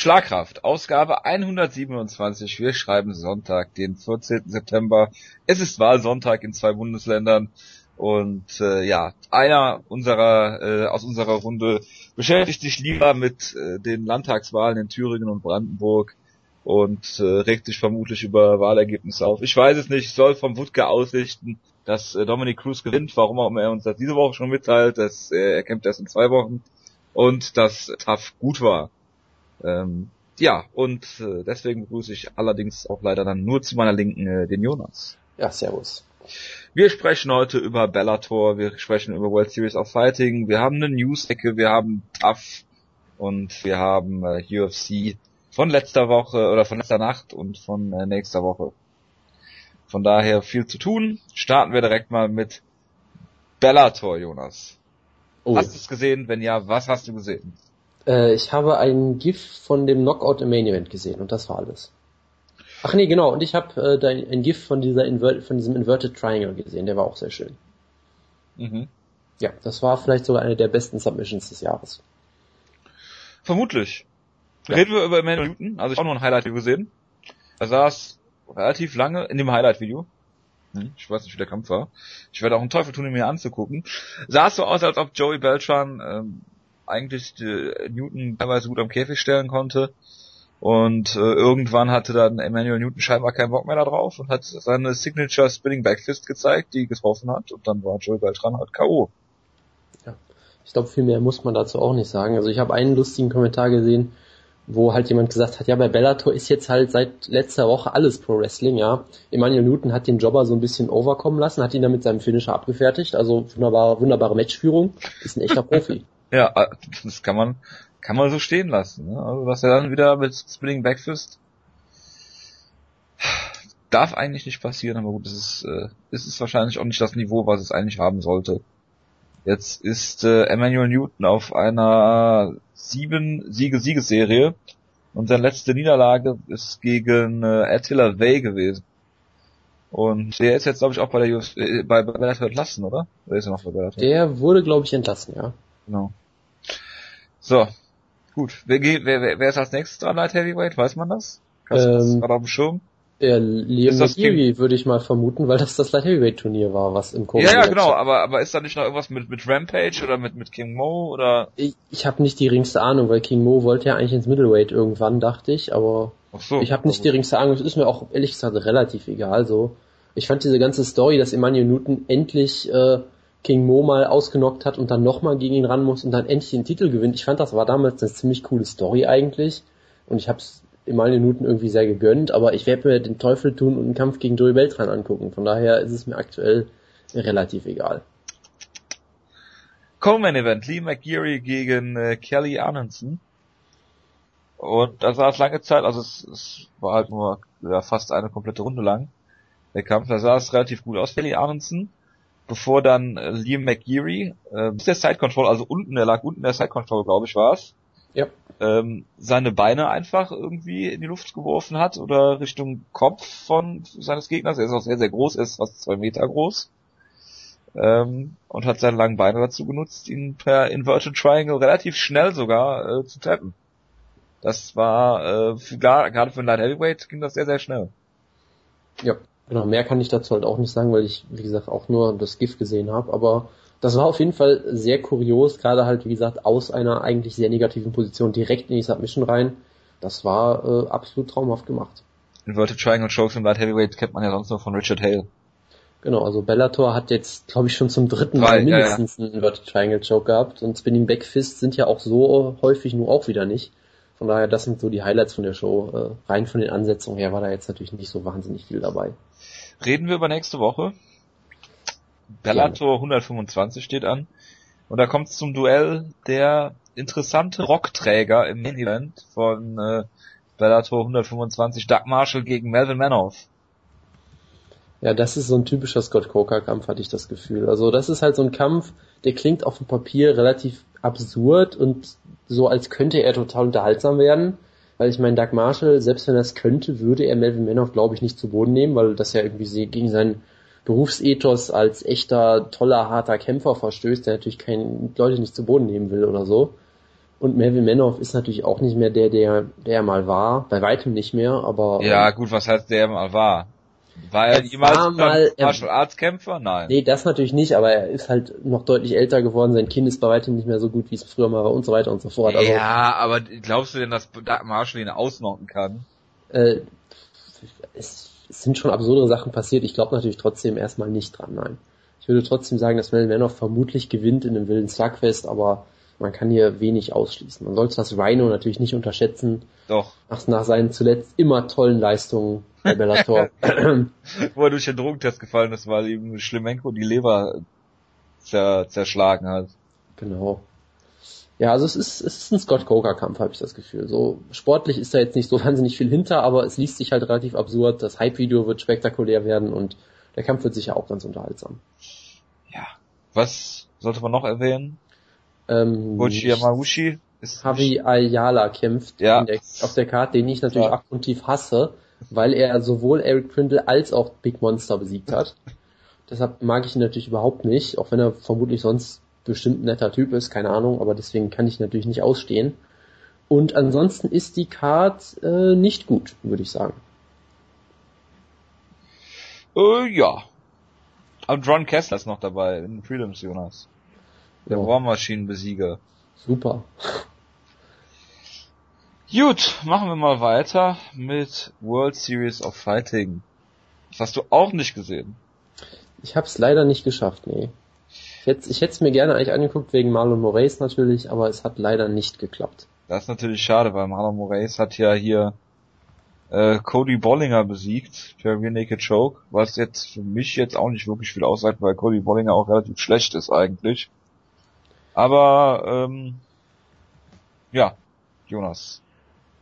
Schlagkraft, Ausgabe 127. Wir schreiben Sonntag, den 14. September. Es ist Wahlsonntag in zwei Bundesländern. Und äh, ja, einer unserer äh, aus unserer Runde beschäftigt sich lieber mit äh, den Landtagswahlen in Thüringen und Brandenburg und äh, regt sich vermutlich über Wahlergebnisse auf. Ich weiß es nicht, soll vom Wutke ausrichten, dass äh, Dominic Cruz gewinnt, warum auch immer er uns das diese Woche schon mitteilt, dass äh, er kämpft erst in zwei Wochen und dass TAF gut war. Ähm, ja, und äh, deswegen begrüße ich allerdings auch leider dann nur zu meiner Linken äh, den Jonas. Ja, servus. Wir sprechen heute über Bellator, wir sprechen über World Series of Fighting, wir haben eine News-Ecke, wir haben TAF und wir haben äh, UFC von letzter Woche oder von letzter Nacht und von äh, nächster Woche. Von daher viel zu tun. Starten wir direkt mal mit Bellator, Jonas. Oh. Hast du es gesehen? Wenn ja, was hast du gesehen? Äh, ich habe ein GIF von dem Knockout im Main Event gesehen und das war alles. Ach nee, genau. Und ich habe äh, ein GIF von dieser Inver von diesem Inverted Triangle gesehen. Der war auch sehr schön. Mhm. Ja, das war vielleicht sogar eine der besten Submissions des Jahres. Vermutlich. Ja. Reden wir über Emmanuel Newton. Also ich habe auch nur ein Highlight-Video gesehen. Da saß relativ lange in dem Highlight-Video. Hm, ich weiß nicht, wie der Kampf war. Ich werde auch einen Teufel tun, ihn mir anzugucken. Sah es so aus, als ob Joey Beltran ähm, eigentlich äh, Newton teilweise gut am Käfig stellen konnte. Und äh, irgendwann hatte dann Emmanuel Newton scheinbar keinen Bock mehr da drauf und hat seine Signature Spinning Back Fist gezeigt, die getroffen hat und dann war Joey Beltran halt K.O. Ja. Ich glaube, viel mehr muss man dazu auch nicht sagen. Also ich habe einen lustigen Kommentar gesehen, wo halt jemand gesagt hat, ja, bei Bellator ist jetzt halt seit letzter Woche alles Pro Wrestling, ja. Emmanuel Newton hat den Jobber so ein bisschen overkommen lassen, hat ihn dann mit seinem Finisher abgefertigt, also wunderbare, wunderbare Matchführung, ist ein echter Profi. Ja, äh, das kann man, kann man so stehen lassen. Ne? Also was er dann wieder mit Spinning Backfist darf eigentlich nicht passieren, aber gut, es ist, äh, es ist wahrscheinlich auch nicht das Niveau, was es eigentlich haben sollte. Jetzt ist äh, Emmanuel Newton auf einer sieben Siege-Siegesserie und seine letzte Niederlage ist gegen äh, Attila Way gewesen. Und der ist jetzt, glaube ich, auch bei der UFC, äh, bei, bei Bellator entlassen, oder? Oder ist er noch bei Bellator? Der wurde, glaube ich, entlassen, ja. Genau. So, gut. Wer, geht, wer, wer, wer ist als nächstes dran, Light Heavyweight? Weiß man das? Hast ähm, das gerade auf dem Schirm? Ja, Liam McGeary würde ich mal vermuten, weil das das Light Heavyweight Turnier war, was im Korea Ja, ja, genau, aber, aber ist da nicht noch irgendwas mit, mit Rampage oder mit, mit King Mo oder? Ich, ich habe nicht die geringste Ahnung, weil King Mo wollte ja eigentlich ins Middleweight irgendwann, dachte ich, aber Ach so, ich habe nicht die geringste Ahnung, es ist mir auch ehrlich gesagt relativ egal so. Ich fand diese ganze Story, dass Emmanuel Newton endlich äh, King Mo mal ausgenockt hat und dann nochmal gegen ihn ran muss und dann endlich den Titel gewinnt. Ich fand, das war damals eine ziemlich coole Story eigentlich. Und ich habe es Emmanuel Newton irgendwie sehr gegönnt, aber ich werde mir den Teufel tun und einen Kampf gegen Joey Beltran angucken. Von daher ist es mir aktuell relativ egal. Coleman Event, Lee McGeary gegen äh, Kelly Arnson. Und da sah es lange Zeit, also es, es war halt nur ja, fast eine komplette Runde lang, der Kampf, da sah es relativ gut aus, Kelly Arnson bevor dann äh, Liam McGeary, äh, bis der Side Control, also unten, der lag unten der Side Control, glaube ich, war es. Ja. Ähm, seine Beine einfach irgendwie in die Luft geworfen hat oder Richtung Kopf von seines Gegners. Er ist auch sehr, sehr groß, er ist fast zwei Meter groß. Ähm, und hat seine langen Beine dazu genutzt, ihn per Inverted Triangle relativ schnell sogar äh, zu tappen. Das war, äh, für, gerade für ein Light Heavyweight ging das sehr, sehr schnell. Ja, Genau, mehr kann ich dazu halt auch nicht sagen, weil ich, wie gesagt, auch nur das GIF gesehen habe. Aber das war auf jeden Fall sehr kurios, gerade halt, wie gesagt, aus einer eigentlich sehr negativen Position direkt in die Submission rein. Das war äh, absolut traumhaft gemacht. Inverted Triangle Chokes im Light Heavyweight kennt man ja sonst noch von Richard Hale. Genau, also Bellator hat jetzt, glaube ich, schon zum dritten Mal mindestens ja, ja. einen Inverted Triangle Choke gehabt und Spinning Back Fist sind ja auch so häufig nur auch wieder nicht. Von daher, das sind so die Highlights von der Show. Äh, rein von den Ansetzungen her war da jetzt natürlich nicht so wahnsinnig viel dabei. Reden wir über nächste Woche. Bellator 125 steht an. Und da kommt es zum Duell der interessante Rockträger im Main Event von äh, Bellator 125, Doug Marshall gegen Melvin Manoff. Ja, das ist so ein typischer Scott Coker Kampf, hatte ich das Gefühl. Also das ist halt so ein Kampf, der klingt auf dem Papier relativ absurd und so als könnte er total unterhaltsam werden. Weil ich meine, Doug Marshall, selbst wenn er es könnte, würde er Melvin Manoff, glaube ich, nicht zu Boden nehmen, weil das ja irgendwie gegen seinen Berufsethos als echter, toller, harter Kämpfer verstößt, der natürlich keine Leute nicht zu Boden nehmen will oder so. Und Melvin Manoff ist natürlich auch nicht mehr der, der, der er mal war. Bei weitem nicht mehr, aber. Ja, ähm, gut, was heißt der mal war? War er, jemals war mal, Martial Arts Kämpfer? Nein. Nee, das natürlich nicht, aber er ist halt noch deutlich älter geworden, sein Kind ist bei weitem nicht mehr so gut, wie es früher mal war und so weiter und so fort. Also, ja, aber glaubst du denn, dass Marshall ihn ausnocken kann? Äh, es, es sind schon absurdere Sachen passiert, ich glaube natürlich trotzdem erstmal nicht dran, nein. Ich würde trotzdem sagen, dass Melvin Manoff vermutlich gewinnt in einem wilden Slugfest, aber man kann hier wenig ausschließen. Man sollte das Rhino natürlich nicht unterschätzen. Doch. Nach, nach seinen zuletzt immer tollen Leistungen bei Bellator. Wo er durch den Drogentest gefallen ist, weil ihm Schlemenko die Leber zer zerschlagen hat. Genau. Ja, also es ist, es ist ein Scott Coker Kampf, habe ich das Gefühl. So sportlich ist da jetzt nicht so wahnsinnig viel hinter, aber es liest sich halt relativ absurd. Das Hype-Video wird spektakulär werden und der Kampf wird sicher auch ganz unterhaltsam. Ja. Was sollte man noch erwähnen? Ähm, Yamauchi ist Javi Ayala kämpft ja. der, auf der Karte, den ich natürlich ja. abgrundtief hasse, weil er sowohl Eric Prindle als auch Big Monster besiegt hat. Deshalb mag ich ihn natürlich überhaupt nicht, auch wenn er vermutlich sonst bestimmt ein netter Typ ist, keine Ahnung, aber deswegen kann ich natürlich nicht ausstehen. Und ansonsten ist die Card äh, nicht gut, würde ich sagen. Äh, ja. Und Ron Kessler ist noch dabei in Freedoms, Jonas. Der ja. War Maschinenbesieger. Super. Gut, machen wir mal weiter mit World Series of Fighting. Das hast du auch nicht gesehen. Ich hab's leider nicht geschafft, nee. Ich hätte ich es mir gerne eigentlich angeguckt wegen Marlon Moraes natürlich, aber es hat leider nicht geklappt. Das ist natürlich schade, weil Marlon Moraes hat ja hier äh, Cody Bollinger besiegt per Rear Naked Choke, was jetzt für mich jetzt auch nicht wirklich viel aussagt, weil Cody Bollinger auch relativ schlecht ist eigentlich. Aber ähm, ja, Jonas.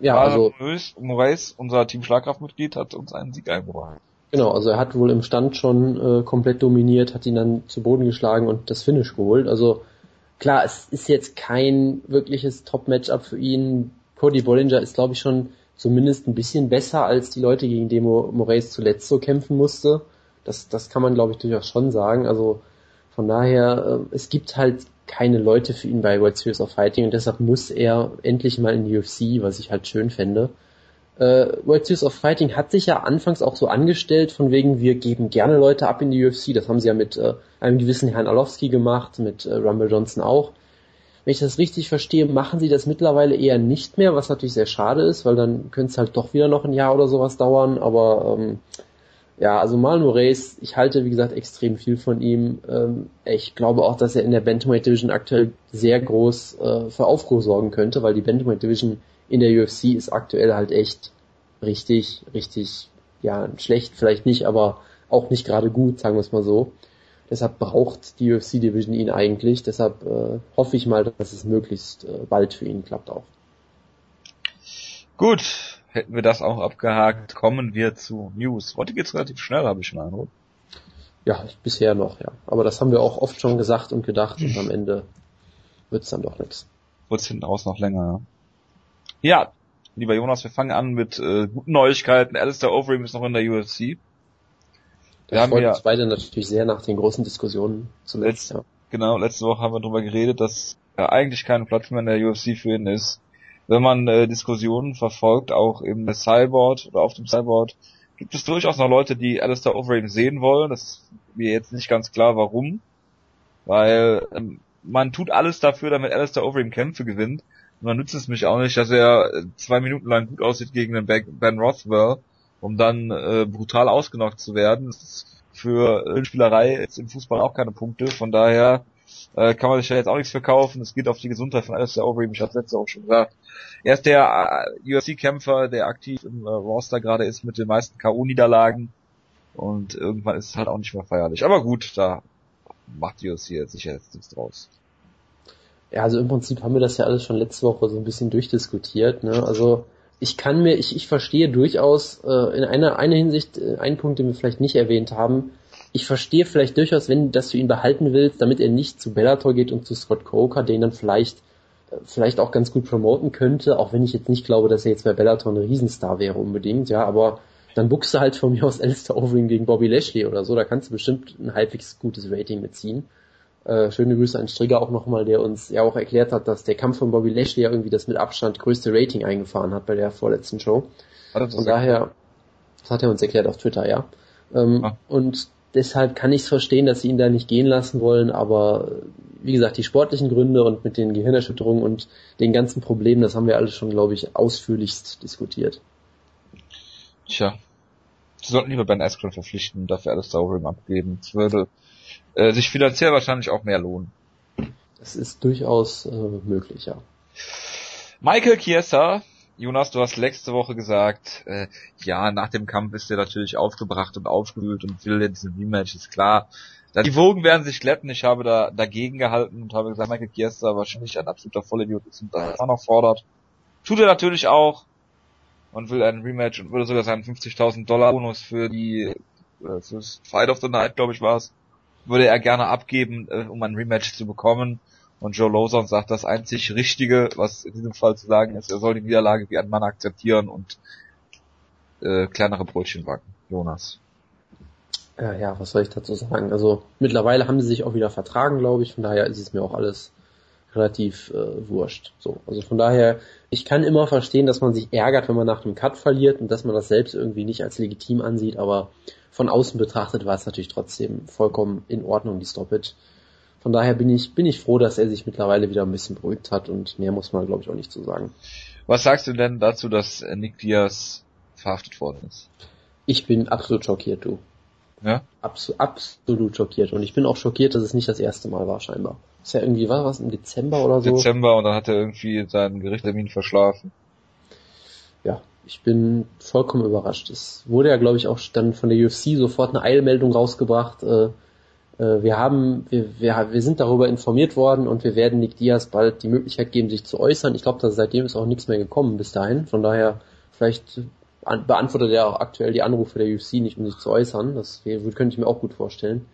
Ja, also Moraes, unser Team Schlagkraftmitglied, hat uns einen Sieg eingebracht. Genau, also er hat wohl im Stand schon äh, komplett dominiert, hat ihn dann zu Boden geschlagen und das Finish geholt. Also klar, es ist jetzt kein wirkliches Top-Matchup für ihn. Cody Bollinger ist, glaube ich, schon zumindest ein bisschen besser als die Leute, gegen die Moraes zuletzt so kämpfen musste. Das, das kann man, glaube ich, durchaus schon sagen. Also von daher, äh, es gibt halt keine Leute für ihn bei World Series of Fighting und deshalb muss er endlich mal in die UFC, was ich halt schön fände. Äh, World Series of Fighting hat sich ja anfangs auch so angestellt, von wegen, wir geben gerne Leute ab in die UFC. Das haben sie ja mit äh, einem gewissen Herrn Alowski gemacht, mit äh, Rumble Johnson auch. Wenn ich das richtig verstehe, machen sie das mittlerweile eher nicht mehr, was natürlich sehr schade ist, weil dann könnte es halt doch wieder noch ein Jahr oder sowas dauern, aber ähm, ja, also Marlon Moraes, ich halte wie gesagt extrem viel von ihm. Ähm, ich glaube auch, dass er in der Bantamweight Division aktuell sehr groß äh, für Aufruhr sorgen könnte, weil die Bantamweight Division in der UFC ist aktuell halt echt richtig, richtig, ja, schlecht vielleicht nicht, aber auch nicht gerade gut, sagen wir es mal so. Deshalb braucht die UFC Division ihn eigentlich. Deshalb äh, hoffe ich mal, dass es möglichst äh, bald für ihn klappt auch. Gut, hätten wir das auch abgehakt, kommen wir zu News. Heute geht's relativ schnell, habe ich schon Eindruck. Ja, bisher noch, ja. Aber das haben wir auch oft schon gesagt und gedacht und am Ende wird's dann doch nichts. Wird's hinten raus noch länger, ja. Ja, lieber Jonas, wir fangen an mit äh, guten Neuigkeiten. Alistair Overeem ist noch in der UFC. Wir das haben ja uns beide natürlich sehr nach den großen Diskussionen zuletzt. Letzt, ja. Genau, letzte Woche haben wir darüber geredet, dass er eigentlich keine Plattform in der UFC für ihn ist wenn man äh, Diskussionen verfolgt, auch im Cyborg oder auf dem Cyborg, gibt es durchaus noch Leute, die Alistair Overeem sehen wollen. Das ist mir jetzt nicht ganz klar, warum. Weil ähm, man tut alles dafür, damit Alistair Overeem Kämpfe gewinnt. Und dann nützt es mich auch nicht, dass er äh, zwei Minuten lang gut aussieht gegen den Ben Rothwell, um dann äh, brutal ausgenockt zu werden. Das ist für äh, Spielerei jetzt im Fußball auch keine Punkte. Von daher äh, kann man sich ja jetzt auch nichts verkaufen. Es geht auf die Gesundheit von Alistair Overeem. Ich hatte letzte auch schon gesagt. Er ist der äh, UFC-Kämpfer, der aktiv im äh, Roster gerade ist mit den meisten K.O.-Niederlagen. Und irgendwann ist es halt auch nicht mehr feierlich. Aber gut, da macht die UFC jetzt sicher jetzt nichts draus. Ja, also im Prinzip haben wir das ja alles schon letzte Woche so ein bisschen durchdiskutiert. Ne? Also ich kann mir, ich, ich verstehe durchaus äh, in einer, einer Hinsicht, äh, einen Punkt, den wir vielleicht nicht erwähnt haben, ich verstehe vielleicht durchaus, wenn dass du ihn behalten willst, damit er nicht zu Bellator geht und zu Scott Coker, den dann vielleicht vielleicht auch ganz gut promoten könnte, auch wenn ich jetzt nicht glaube, dass er jetzt bei Bellator ein Riesenstar wäre unbedingt, ja, aber dann buchst du halt von mir aus Alistair Overeem gegen Bobby Lashley oder so, da kannst du bestimmt ein halbwegs gutes Rating mitziehen. Äh, schöne Grüße an Strigger auch nochmal, der uns ja auch erklärt hat, dass der Kampf von Bobby Lashley ja irgendwie das mit Abstand größte Rating eingefahren hat bei der vorletzten Show. Von daher, das hat er uns erklärt auf Twitter, ja. Ähm, ah. Und deshalb kann ich es verstehen, dass sie ihn da nicht gehen lassen wollen, aber wie gesagt, die sportlichen Gründe und mit den Gehirnerschütterungen und den ganzen Problemen, das haben wir alles schon, glaube ich, ausführlichst diskutiert. Tja. Sie sollten lieber Ben Askren verpflichten und dafür alles sauber abgeben. Es würde äh, sich finanziell wahrscheinlich auch mehr lohnen. Das ist durchaus äh, möglich, ja. Michael Chiesa, Jonas, du hast letzte Woche gesagt, äh, ja, nach dem Kampf ist er natürlich aufgebracht und aufgewühlt und will jetzt ein Rematch, ist klar. Die Wogen werden sich glätten. Ich habe da dagegen gehalten und habe gesagt, Michael Chiesa wahrscheinlich ein absoluter Vollidiot ist und das auch noch fordert. Tut er natürlich auch und will ein Rematch und würde sogar seinen 50.000 Dollar Bonus für die äh, fürs Fight of the Night, glaube ich, war es, würde er gerne abgeben, äh, um ein Rematch zu bekommen. Und Joe Lawson sagt, das einzig Richtige, was in diesem Fall zu sagen ist, er soll die Niederlage wie ein Mann akzeptieren und äh, kleinere Brötchen backen. Jonas. Ja, ja, was soll ich dazu sagen? Also mittlerweile haben sie sich auch wieder vertragen, glaube ich. Von daher ist es mir auch alles relativ äh, wurscht. So, also von daher, ich kann immer verstehen, dass man sich ärgert, wenn man nach dem Cut verliert und dass man das selbst irgendwie nicht als legitim ansieht, aber von außen betrachtet war es natürlich trotzdem vollkommen in Ordnung, die Stoppage. Von daher bin ich, bin ich froh, dass er sich mittlerweile wieder ein bisschen beruhigt hat und mehr muss man, glaube ich, auch nicht zu sagen. Was sagst du denn dazu, dass Nick Diaz verhaftet worden ist? Ich bin absolut schockiert, du. Ja? Abs absolut schockiert. Und ich bin auch schockiert, dass es nicht das erste Mal war, scheinbar. Ist ja irgendwie, war was, im Dezember oder so? Dezember und dann hat er irgendwie seinen Gerichtstermin verschlafen. Ja, ich bin vollkommen überrascht. Es wurde ja, glaube ich, auch dann von der UFC sofort eine Eilmeldung rausgebracht. Äh, wir haben, wir, wir, wir sind darüber informiert worden und wir werden Nick Diaz bald die Möglichkeit geben, sich zu äußern. Ich glaube, seitdem ist auch nichts mehr gekommen bis dahin. Von daher, vielleicht beantwortet er auch aktuell die Anrufe der UFC nicht, um sich zu äußern. Das könnte ich mir auch gut vorstellen.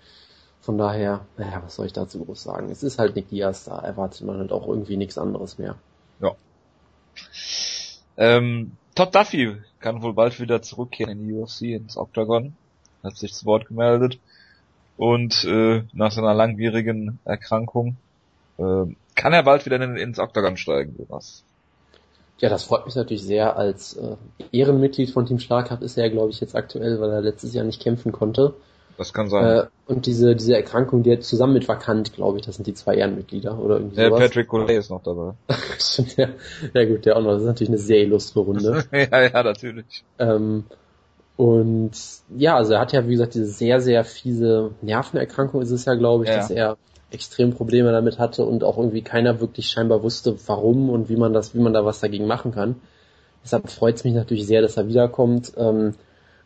Von daher, naja, was soll ich dazu groß sagen? Es ist halt Nick Diaz, da erwartet man halt auch irgendwie nichts anderes mehr. Ja. Ähm, Todd Duffy kann wohl bald wieder zurückkehren in die UFC, ins Octagon. Hat sich zu Wort gemeldet. Und äh, nach seiner langwierigen Erkrankung äh, kann er bald wieder in, ins Octagon steigen, Jonas. Ja, das freut mich natürlich sehr. Als äh, Ehrenmitglied von Team Schlagkraft ist er, glaube ich, jetzt aktuell, weil er letztes Jahr nicht kämpfen konnte. Das kann sein. Äh, und diese, diese Erkrankung, die hat zusammen mit Vakant, glaube ich, das sind die zwei Ehrenmitglieder oder irgendwie Der sowas. Patrick Goulet ist noch dabei. Stimmt, ja. ja gut, der auch noch. Das ist natürlich eine sehr illustre Runde. ja, ja, natürlich. Ähm, und ja, also er hat ja, wie gesagt, diese sehr, sehr fiese Nervenerkrankung ist es ja, glaube ich, ja. dass er extrem Probleme damit hatte und auch irgendwie keiner wirklich scheinbar wusste, warum und wie man das, wie man da was dagegen machen kann. Deshalb freut es mich natürlich sehr, dass er wiederkommt. Ähm,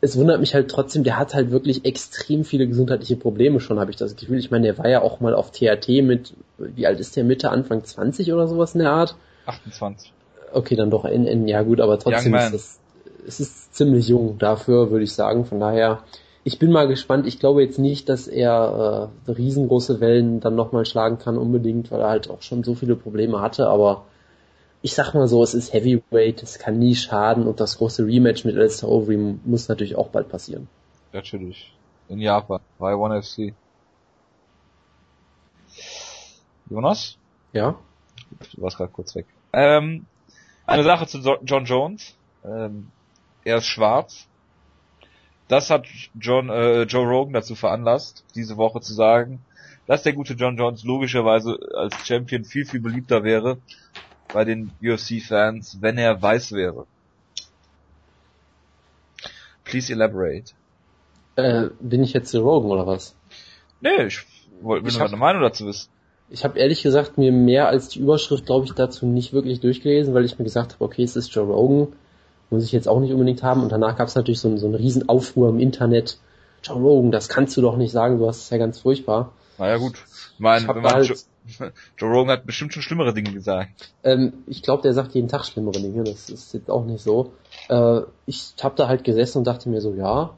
es wundert mich halt trotzdem, der hat halt wirklich extrem viele gesundheitliche Probleme schon, habe ich das Gefühl. Ich meine, der war ja auch mal auf THT mit, wie alt ist der, Mitte, Anfang 20 oder sowas in der Art? 28. Okay, dann doch in, in ja gut, aber trotzdem ist das, es ist ziemlich jung dafür, würde ich sagen. Von daher, ich bin mal gespannt. Ich glaube jetzt nicht, dass er äh, riesengroße Wellen dann nochmal schlagen kann unbedingt, weil er halt auch schon so viele Probleme hatte. Aber ich sag mal so, es ist Heavyweight, es kann nie schaden und das große Rematch mit Alistair Overeem muss natürlich auch bald passieren. Natürlich. In Japan, bei One FC. Jonas? Ja? Du warst gerade kurz weg. Ähm, eine Sache zu John Jones. Ähm, er ist schwarz das hat John, äh, Joe Rogan dazu veranlasst, diese Woche zu sagen, dass der gute John Jones logischerweise als Champion viel, viel beliebter wäre bei den UFC-Fans, wenn er weiß wäre. Please elaborate. Äh, bin ich jetzt Joe Rogan oder was? Nee, ich wollte nur deine Meinung dazu wissen. Ich habe ehrlich gesagt mir mehr als die Überschrift, glaube ich, dazu nicht wirklich durchgelesen, weil ich mir gesagt habe, okay, es ist Joe Rogan muss ich jetzt auch nicht unbedingt haben. Und danach gab es natürlich so, so einen riesen Aufruhr im Internet. Joe Rogan, das kannst du doch nicht sagen, du hast es ja ganz furchtbar. Naja gut, mein, ich wenn man halt, Joe, Joe Rogan hat bestimmt schon schlimmere Dinge gesagt. Ähm, ich glaube, der sagt jeden Tag schlimmere Dinge, das ist jetzt auch nicht so. Äh, ich habe da halt gesessen und dachte mir so, ja,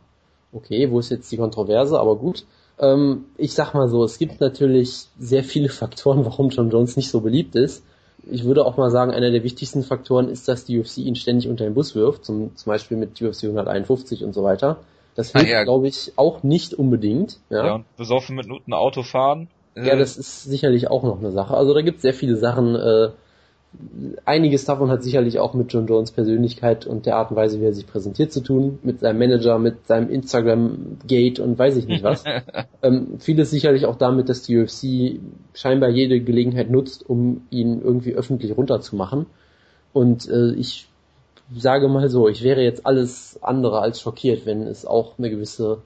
okay, wo ist jetzt die Kontroverse, aber gut. Ähm, ich sag mal so, es gibt natürlich sehr viele Faktoren, warum John Jones nicht so beliebt ist ich würde auch mal sagen, einer der wichtigsten Faktoren ist, dass die UFC ihn ständig unter den Bus wirft, zum, zum Beispiel mit UFC 151 und so weiter. Das hilft, ja. glaube ich, auch nicht unbedingt. Ja, ja und besoffen mit Noten Auto fahren Ja, das ist sicherlich auch noch eine Sache. Also da gibt es sehr viele Sachen. Äh, einiges davon hat sicherlich auch mit John Jones Persönlichkeit und der Art und Weise, wie er sich präsentiert zu tun, mit seinem Manager, mit seinem Instagram-Gate und weiß ich nicht was. ähm, vieles sicherlich auch damit, dass die UFC scheinbar jede Gelegenheit nutzt, um ihn irgendwie öffentlich runterzumachen. Und äh, ich sage mal so, ich wäre jetzt alles andere als schockiert, wenn es auch eine gewisse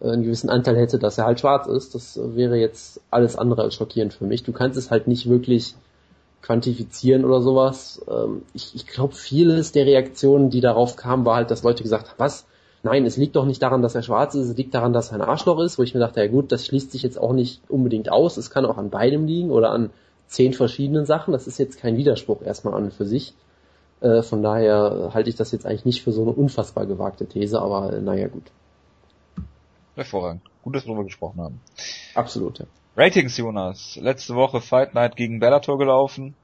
äh, einen gewissen Anteil hätte, dass er halt schwarz ist. Das wäre jetzt alles andere als schockierend für mich. Du kannst es halt nicht wirklich quantifizieren oder sowas. Ähm, ich ich glaube, vieles der Reaktionen, die darauf kamen, war halt, dass Leute gesagt haben, was? Nein, es liegt doch nicht daran, dass er schwarz ist, es liegt daran, dass er ein Arschloch ist, wo ich mir dachte, ja gut, das schließt sich jetzt auch nicht unbedingt aus. Es kann auch an beidem liegen oder an zehn verschiedenen Sachen. Das ist jetzt kein Widerspruch erstmal an und für sich. Äh, von daher halte ich das jetzt eigentlich nicht für so eine unfassbar gewagte These, aber äh, naja gut. Hervorragend. Gut, dass wir darüber gesprochen haben. Absolut, ja. Ratings, Jonas. Letzte Woche Fight Night gegen Bellator gelaufen.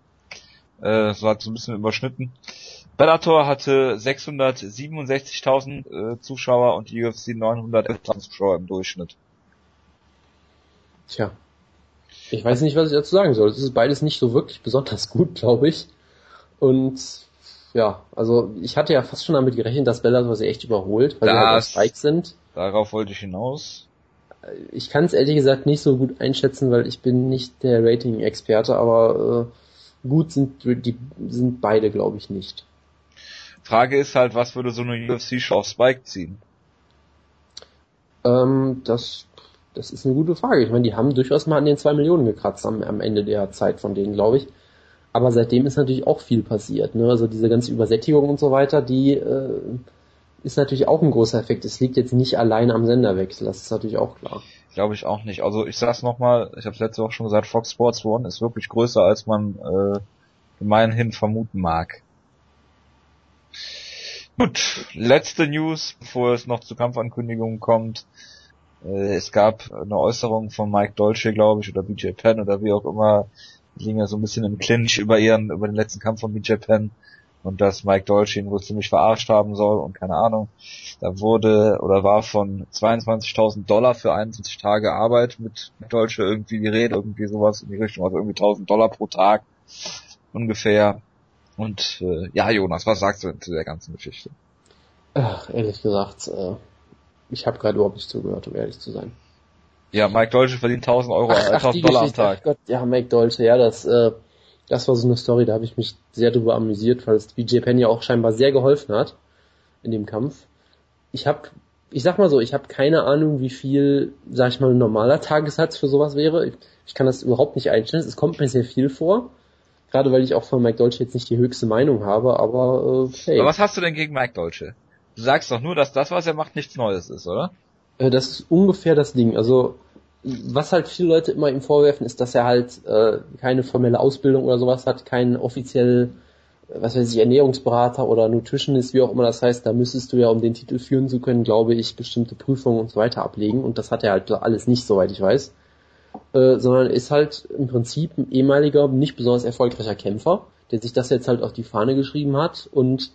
Äh, so hat so ein bisschen überschnitten. Bellator hatte 667.000 äh, Zuschauer und die UFC 911.000 Zuschauer im Durchschnitt. Tja. Ich weiß nicht, was ich dazu sagen soll. Es ist beides nicht so wirklich besonders gut, glaube ich. Und ja, also ich hatte ja fast schon damit gerechnet, dass Bellator sie echt überholt, weil das, sie halt auf Spike sind. Darauf wollte ich hinaus ich kann es ehrlich gesagt nicht so gut einschätzen, weil ich bin nicht der Rating-Experte, aber äh, gut sind die sind beide, glaube ich, nicht. Frage ist halt, was würde so eine UFC-Show auf Spike ziehen? Ähm, das, das ist eine gute Frage. Ich meine, die haben durchaus mal an den zwei Millionen gekratzt am, am Ende der Zeit von denen, glaube ich. Aber seitdem ist natürlich auch viel passiert. Ne? Also diese ganze Übersättigung und so weiter, die äh, ist natürlich auch ein großer Effekt. Es liegt jetzt nicht allein am Senderwechsel, das ist natürlich auch klar. Glaube ich auch nicht. Also ich sag's nochmal, ich habe letzte Woche schon gesagt, Fox Sports One ist wirklich größer, als man äh, gemeinhin vermuten mag. Gut, letzte News, bevor es noch zu Kampfankündigungen kommt. Äh, es gab eine Äußerung von Mike Dolce, glaube ich, oder BJ Penn oder wie auch immer. Die liegen ja so ein bisschen im Clinch über ihren, über den letzten Kampf von BJ Penn und dass Mike Dolce ihn wohl ziemlich verarscht haben soll und keine Ahnung. Da wurde oder war von 22.000 Dollar für 21 Tage Arbeit mit Dolce irgendwie die Rede, irgendwie sowas in die Richtung, also irgendwie 1000 Dollar pro Tag ungefähr. Und äh, ja, Jonas, was sagst du denn zu der ganzen Geschichte? Ach, ehrlich gesagt, äh, ich habe gerade überhaupt nicht zugehört, um ehrlich zu sein. Ja, Mike Dolce verdient 1000 Euro, ach, 1000 ach, Dollar am Tag. Gott, ja, Mike Dolce, ja, das äh, das war so eine Story, da habe ich mich sehr drüber amüsiert, weil es BJ Penn ja auch scheinbar sehr geholfen hat in dem Kampf. Ich habe, ich sag mal so, ich habe keine Ahnung, wie viel, sag ich mal, ein normaler Tagessatz für sowas wäre. Ich, ich kann das überhaupt nicht einstellen. Es kommt mir sehr viel vor. Gerade weil ich auch von Mike Dolce jetzt nicht die höchste Meinung habe, aber äh, hey. Aber was hast du denn gegen Mike Dolce? Du sagst doch nur, dass das, was er macht, nichts Neues ist, oder? Äh, das ist ungefähr das Ding. Also was halt viele Leute immer ihm vorwerfen, ist, dass er halt äh, keine formelle Ausbildung oder sowas hat, keinen offiziell, was weiß ich, Ernährungsberater oder Nutritionist, wie auch immer das heißt. Da müsstest du ja, um den Titel führen zu können, glaube ich, bestimmte Prüfungen und so weiter ablegen. Und das hat er halt alles nicht, soweit ich weiß. Äh, sondern ist halt im Prinzip ein ehemaliger, nicht besonders erfolgreicher Kämpfer, der sich das jetzt halt auf die Fahne geschrieben hat und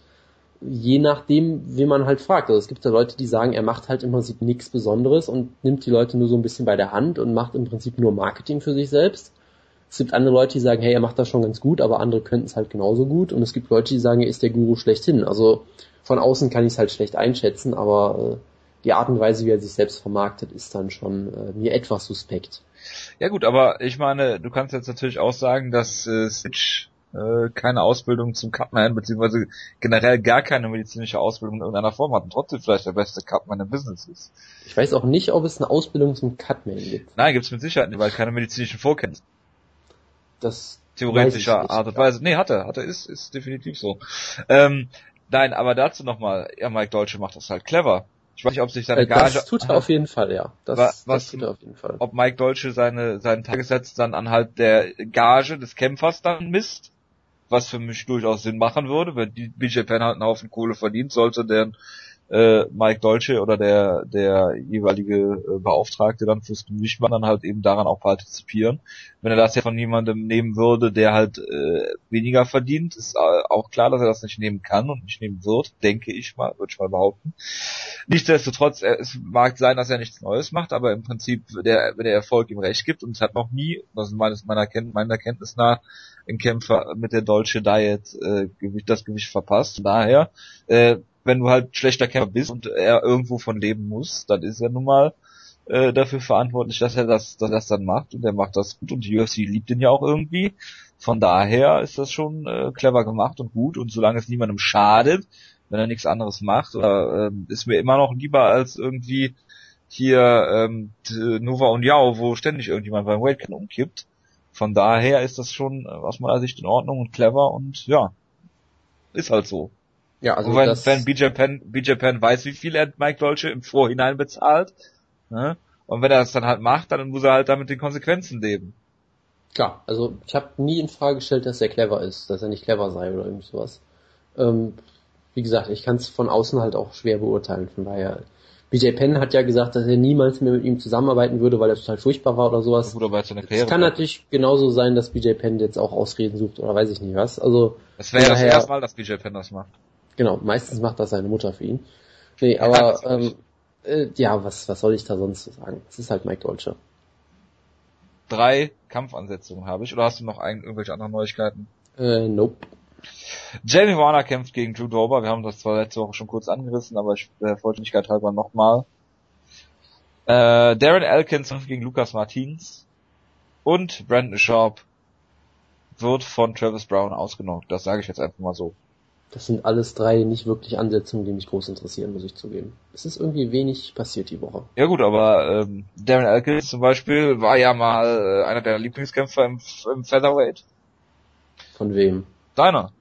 je nachdem, wie man halt fragt. Also es gibt ja Leute, die sagen, er macht halt im Prinzip nichts Besonderes und nimmt die Leute nur so ein bisschen bei der Hand und macht im Prinzip nur Marketing für sich selbst. Es gibt andere Leute, die sagen, hey, er macht das schon ganz gut, aber andere könnten es halt genauso gut. Und es gibt Leute, die sagen, er ist der Guru schlechthin. Also von außen kann ich es halt schlecht einschätzen, aber äh, die Art und Weise, wie er sich selbst vermarktet, ist dann schon äh, mir etwas suspekt. Ja gut, aber ich meine, du kannst jetzt natürlich auch sagen, dass äh, Stitch äh, keine Ausbildung zum Cutman, beziehungsweise generell gar keine medizinische Ausbildung in irgendeiner Form hat und trotzdem vielleicht der beste Cutman im Business ist. Ich weiß auch nicht, ob es eine Ausbildung zum Cutman gibt. Nein, gibt's mit Sicherheit nicht, weil keine medizinischen Vorkenntnisse. Das theoretischer Art und Weise. Nee, hat er, hat er, ist, ist definitiv so. Ähm, nein, aber dazu nochmal, ja, Mike Deutsche macht das halt clever. Ich weiß nicht, ob sich seine äh, Gage. Das tut er auf jeden Fall, ja. Das, was, das tut er auf jeden Fall. Ob Mike Deutsche seine, seinen Tagessatz dann anhalt der Gage des Kämpfers dann misst was für mich durchaus Sinn machen würde, wenn die BJ Penn halt einen Haufen Kohle verdient, sollte der äh, Mike Dolce oder der der jeweilige äh, Beauftragte dann fürs Gewichtmann dann halt eben daran auch partizipieren. Wenn er das ja von jemandem nehmen würde, der halt äh, weniger verdient, ist äh, auch klar, dass er das nicht nehmen kann und nicht nehmen wird, denke ich mal, würde ich mal behaupten. Nichtsdestotrotz, äh, es mag sein, dass er nichts Neues macht, aber im Prinzip, der, wenn der Erfolg ihm recht gibt und es hat noch nie, ist meines meiner, meiner Kenntnis nach, ein Kämpfer mit der Dolce Diet äh, das Gewicht verpasst. Von daher äh, wenn du halt schlechter Kämpfer bist und er irgendwo von leben muss, dann ist er nun mal äh, dafür verantwortlich, dass er das, dass er das dann macht und er macht das gut und die UFC liebt ihn ja auch irgendwie. Von daher ist das schon äh, clever gemacht und gut und solange es niemandem schadet, wenn er nichts anderes macht, oder, äh, ist mir immer noch lieber als irgendwie hier ähm, Nova und Yao, wo ständig irgendjemand beim Weightcut umkippt. Von daher ist das schon aus meiner Sicht in Ordnung und clever und ja, ist halt so. Ja, also und wenn, das wenn BJ Penn, BJ Penn weiß, wie viel er Mike Dolce im Vorhinein bezahlt, ne? Und wenn er das dann halt macht, dann muss er halt damit den Konsequenzen leben. Klar, also ich habe nie in Frage gestellt, dass er clever ist, dass er nicht clever sei oder irgend sowas. Ähm, wie gesagt, ich kann es von außen halt auch schwer beurteilen, von daher. BJ Penn hat ja gesagt, dass er niemals mehr mit ihm zusammenarbeiten würde, weil er total furchtbar war oder sowas. Gut, aber es kann natürlich genauso sein, dass BJ Penn jetzt auch Ausreden sucht oder weiß ich nicht was. Also es wäre ja das erste Mal, dass BJ Penn das macht. Genau, meistens macht das seine Mutter für ihn. Nee, aber ähm, äh, ja, was, was soll ich da sonst sagen? Es ist halt Mike Dolce. Drei Kampfansetzungen habe ich, oder hast du noch ein, irgendwelche anderen Neuigkeiten? Äh, nope. Jamie Warner kämpft gegen Drew Dober. Wir haben das zwar letzte Woche schon kurz angerissen, aber ich, der Vollständigkeit halber nochmal. Äh, Darren Elkins kämpft gegen Lucas Martins. Und Brandon Sharp wird von Travis Brown ausgenockt. Das sage ich jetzt einfach mal so. Das sind alles drei nicht wirklich Ansetzungen, die mich groß interessieren, muss ich zugeben. Es ist irgendwie wenig passiert die Woche. Ja gut, aber ähm, Darren Elkins zum Beispiel war ja mal äh, einer der Lieblingskämpfer im, im Featherweight. Von wem? Deiner.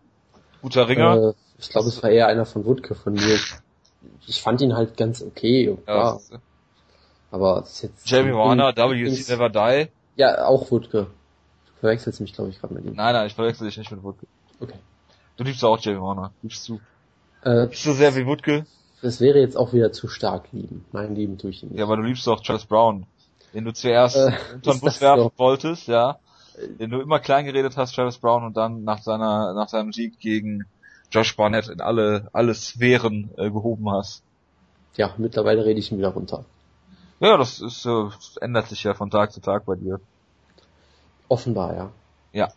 Guter Ringer. Äh, ich glaube, es war eher einer von Woodke von mir. Ich fand ihn halt ganz okay. Ja, ist, aber es ist jetzt Jamie Warner, WC Never Die. Ja, auch Woodke. Du verwechselst mich, glaube ich, gerade mit ihm. Nein, nein, ich verwechsel dich nicht mit Woodke. Okay. Du liebst auch Jamie Warner, liebst du. Äh, liebst du sehr wie Wutke? Das wäre jetzt auch wieder zu stark lieben. Mein Lieben tue ich ihn nicht. Ja, aber du liebst doch Charles Brown, den du zuerst äh, unter den Bus werfen so? wolltest, ja. Den du immer klein geredet hast, Travis Brown, und dann nach seiner, nach seinem Sieg gegen Josh Barnett in alle, alle Sphären äh, gehoben hast. Ja, mittlerweile rede ich ihn wieder runter. Ja, das ist, äh, das ändert sich ja von Tag zu Tag bei dir. Offenbar, ja. Ja.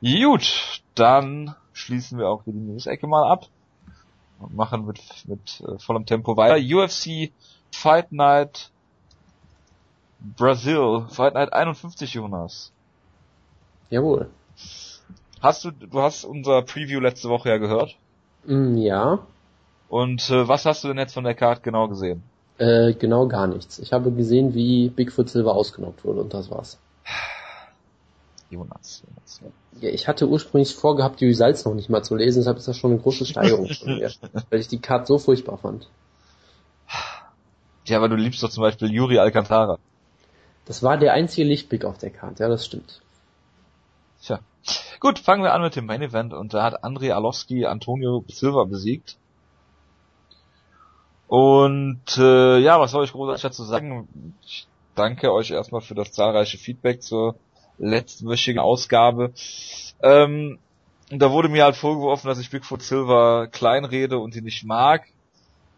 Gut, dann schließen wir auch die News-Ecke mal ab und machen mit, mit äh, vollem Tempo weiter. UFC Fight Night Brazil, Fight Night 51, Jonas. Jawohl. Hast du, du hast unser Preview letzte Woche ja gehört? Mm, ja. Und äh, was hast du denn jetzt von der Card genau gesehen? Äh, genau gar nichts. Ich habe gesehen, wie Bigfoot Silver ausgenockt wurde und das war's. Jonas. Jonas. Ja, ich hatte ursprünglich vorgehabt, die Results noch nicht mal zu lesen, deshalb ist das schon eine große Steigerung von mir, weil ich die Card so furchtbar fand. Ja, aber du liebst doch zum Beispiel Yuri Alcantara. Das war der einzige Lichtblick auf der Karte, ja, das stimmt. Tja. Gut, fangen wir an mit dem Main Event und da hat Andrei Alowski Antonio Silva besiegt. Und äh, ja, was soll ich großartig dazu sagen? Ich danke euch erstmal für das zahlreiche Feedback zur letztwöchigen Ausgabe. Ähm, da wurde mir halt vorgeworfen, dass ich Bigfoot Silver kleinrede und ihn nicht mag.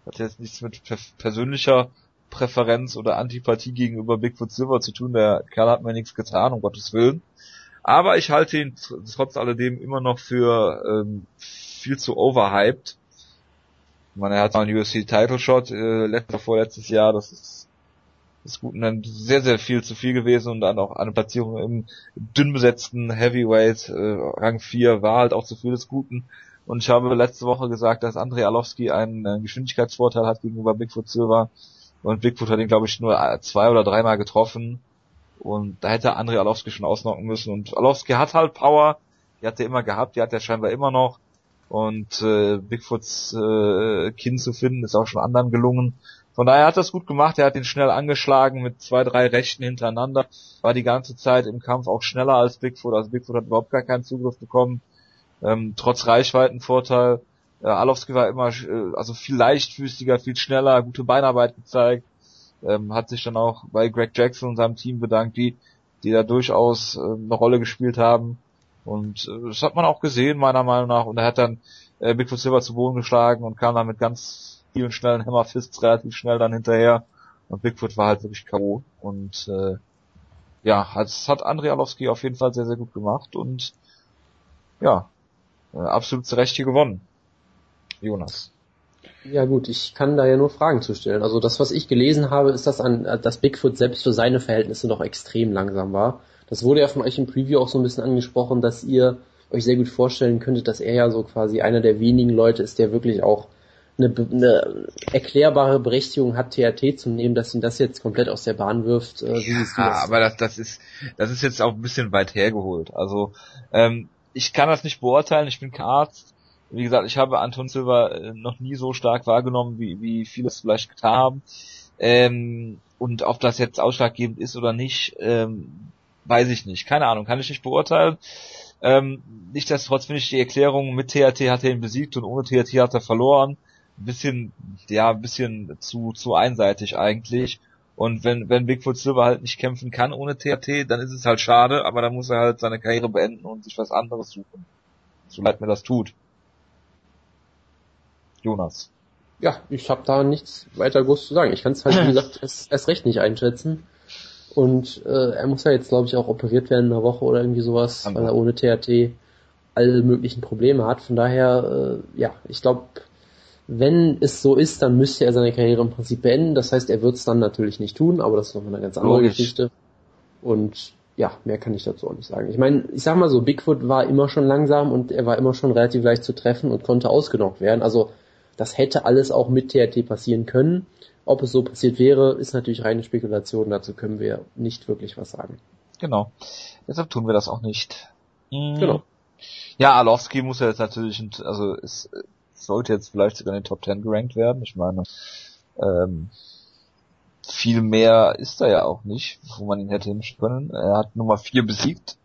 Hat jetzt nichts mit persönlicher Präferenz oder Antipathie gegenüber Bigfoot Silver zu tun. Der Kerl hat mir nichts getan, um Gottes Willen. Aber ich halte ihn trotz alledem immer noch für ähm, viel zu overhyped. Ich meine, er hat einen USC Title Shot äh, letztes, vorletztes Jahr, das ist des Guten dann sehr, sehr viel zu viel gewesen und dann auch eine Platzierung im dünn besetzten Heavyweight äh, Rang 4 war halt auch zu viel des Guten. Und ich habe letzte Woche gesagt, dass Andrei Alowski einen äh, Geschwindigkeitsvorteil hat gegenüber Bigfoot Silver. Und Bigfoot hat ihn, glaube ich, nur zwei oder dreimal getroffen. Und da hätte Andrei Alowski schon ausnocken müssen. Und Alowski hat halt Power, die hat er immer gehabt, die hat er scheinbar immer noch. Und äh, Bigfoots äh, Kinn zu finden, ist auch schon anderen gelungen. Von daher hat er es gut gemacht, er hat ihn schnell angeschlagen mit zwei, drei Rechten hintereinander, war die ganze Zeit im Kampf auch schneller als Bigfoot, also Bigfoot hat überhaupt gar keinen Zugriff bekommen, ähm, trotz Reichweitenvorteil. Äh, Alowski war immer äh, also viel leichtfüßiger, viel schneller, gute Beinarbeit gezeigt. Ähm, hat sich dann auch bei Greg Jackson und seinem Team bedankt, die, die da durchaus äh, eine Rolle gespielt haben. Und äh, das hat man auch gesehen, meiner Meinung nach. Und er hat dann äh, Bigfoot Silver zu Boden geschlagen und kam dann mit ganz vielen schnellen Hammerfists relativ schnell dann hinterher. Und Bigfoot war halt wirklich K.O. Und äh, ja, das hat Andrei Alowski auf jeden Fall sehr, sehr gut gemacht und ja, äh, absolut zu Recht hier gewonnen. Jonas. Ja gut, ich kann da ja nur Fragen zu stellen. Also das, was ich gelesen habe, ist, dass, an, dass Bigfoot selbst für seine Verhältnisse noch extrem langsam war. Das wurde ja von euch im Preview auch so ein bisschen angesprochen, dass ihr euch sehr gut vorstellen könntet, dass er ja so quasi einer der wenigen Leute ist, der wirklich auch eine, eine erklärbare Berechtigung hat, THT zu nehmen, dass ihn das jetzt komplett aus der Bahn wirft. Äh, ja, das? aber das, das ist das ist jetzt auch ein bisschen weit hergeholt. Also ähm, ich kann das nicht beurteilen, ich bin kein Arzt. Wie gesagt, ich habe Anton Silva äh, noch nie so stark wahrgenommen, wie, wie viele es vielleicht getan haben. Ähm, und ob das jetzt ausschlaggebend ist oder nicht, ähm, weiß ich nicht. Keine Ahnung, kann ich nicht beurteilen. Ähm, Nichtsdestotrotz finde ich die Erklärung, mit THT hat er ihn besiegt und ohne THT hat er verloren. Ein bisschen, ja, ein bisschen zu, zu einseitig eigentlich. Und wenn, wenn Bigfoot Silver halt nicht kämpfen kann ohne THT, dann ist es halt schade, aber dann muss er halt seine Karriere beenden und sich was anderes suchen. So leid mir das tut. Jonas. Ja, ich habe da nichts weiter groß zu sagen. Ich kann es halt, wie gesagt, erst, erst recht nicht einschätzen. Und äh, er muss ja jetzt, glaube ich, auch operiert werden in einer Woche oder irgendwie sowas, weil er ohne THT alle möglichen Probleme hat. Von daher, äh, ja, ich glaube, wenn es so ist, dann müsste er seine Karriere im Prinzip beenden. Das heißt, er wird es dann natürlich nicht tun, aber das ist nochmal eine ganz andere Logisch. Geschichte. Und ja, mehr kann ich dazu auch nicht sagen. Ich meine, ich sag mal so, Bigfoot war immer schon langsam und er war immer schon relativ leicht zu treffen und konnte ausgenockt werden. Also das hätte alles auch mit TRT passieren können. Ob es so passiert wäre, ist natürlich reine Spekulation. Dazu können wir nicht wirklich was sagen. Genau. Deshalb tun wir das auch nicht. Mhm. Genau. Ja, Alowski muss ja jetzt natürlich, also es sollte jetzt vielleicht sogar in den Top 10 gerankt werden. Ich meine, ähm, viel mehr ist er ja auch nicht, wo man ihn hätte können. Er hat Nummer 4 besiegt.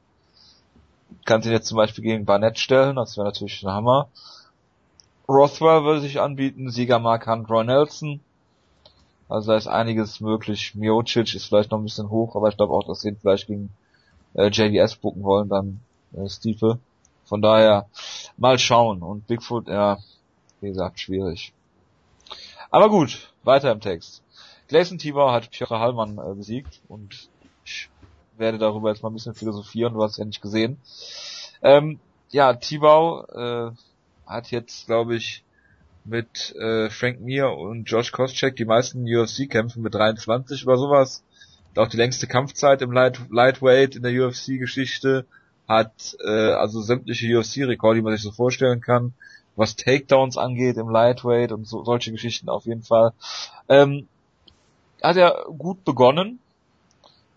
Kann sich jetzt zum Beispiel gegen Barnett stellen, das wäre natürlich ein Hammer. Rothwell würde sich anbieten, Sieger Mark Hunt, Roy Nelson. Also da ist einiges möglich. Miocic ist vielleicht noch ein bisschen hoch, aber ich glaube auch, dass sie ihn vielleicht gegen äh, JDS bucken wollen, dann äh, Stiefel. Von daher mal schauen. Und Bigfoot, ja, wie gesagt, schwierig. Aber gut, weiter im Text. Gleison Tibau hat Piotr Hallmann äh, besiegt und ich werde darüber jetzt mal ein bisschen philosophieren, du hast ja nicht gesehen. Ähm, ja, Tibau äh, hat jetzt, glaube ich, mit äh, Frank Mir und Josh Koscheck die meisten UFC-Kämpfe mit 23 oder sowas. Auch die längste Kampfzeit im Light Lightweight in der UFC-Geschichte hat äh, also sämtliche UFC-Rekorde, die man sich so vorstellen kann, was Takedowns angeht im Lightweight und so, solche Geschichten auf jeden Fall. Ähm, hat er gut begonnen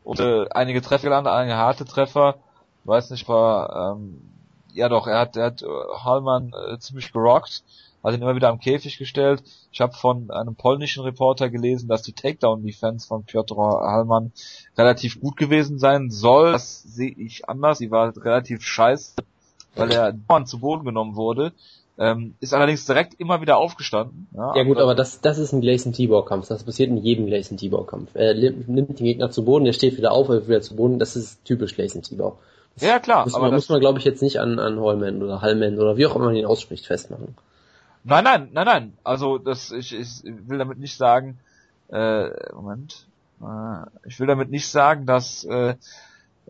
und äh, einige Treffer gelandet, einige harte Treffer. Weiß nicht, war ähm, ja doch, er hat, er hat äh, Hallmann äh, ziemlich gerockt, hat ihn immer wieder am Käfig gestellt. Ich habe von einem polnischen Reporter gelesen, dass die Takedown-Defense von Piotr Hallmann relativ gut gewesen sein soll. Das sehe ich anders. Sie war relativ scheiße, weil er zu Boden genommen wurde. Ähm, ist allerdings direkt immer wieder aufgestanden. Ja, ja gut, aber das, das ist ein Gleison Tibor Kampf. Das passiert in jedem Gleison Tibor Kampf. Er nimmt den Gegner zu Boden, er steht wieder auf, er wird wieder zu Boden. Das ist typisch Gleison Tibor. Ja, klar. Muss man, muss man glaube ich, jetzt nicht an, an Hallman oder Hallman oder wie auch immer man ihn ausspricht festmachen. Nein, nein, nein, nein. Also das, ich, ich will damit nicht sagen, äh, Moment. Äh, ich will damit nicht sagen, dass äh,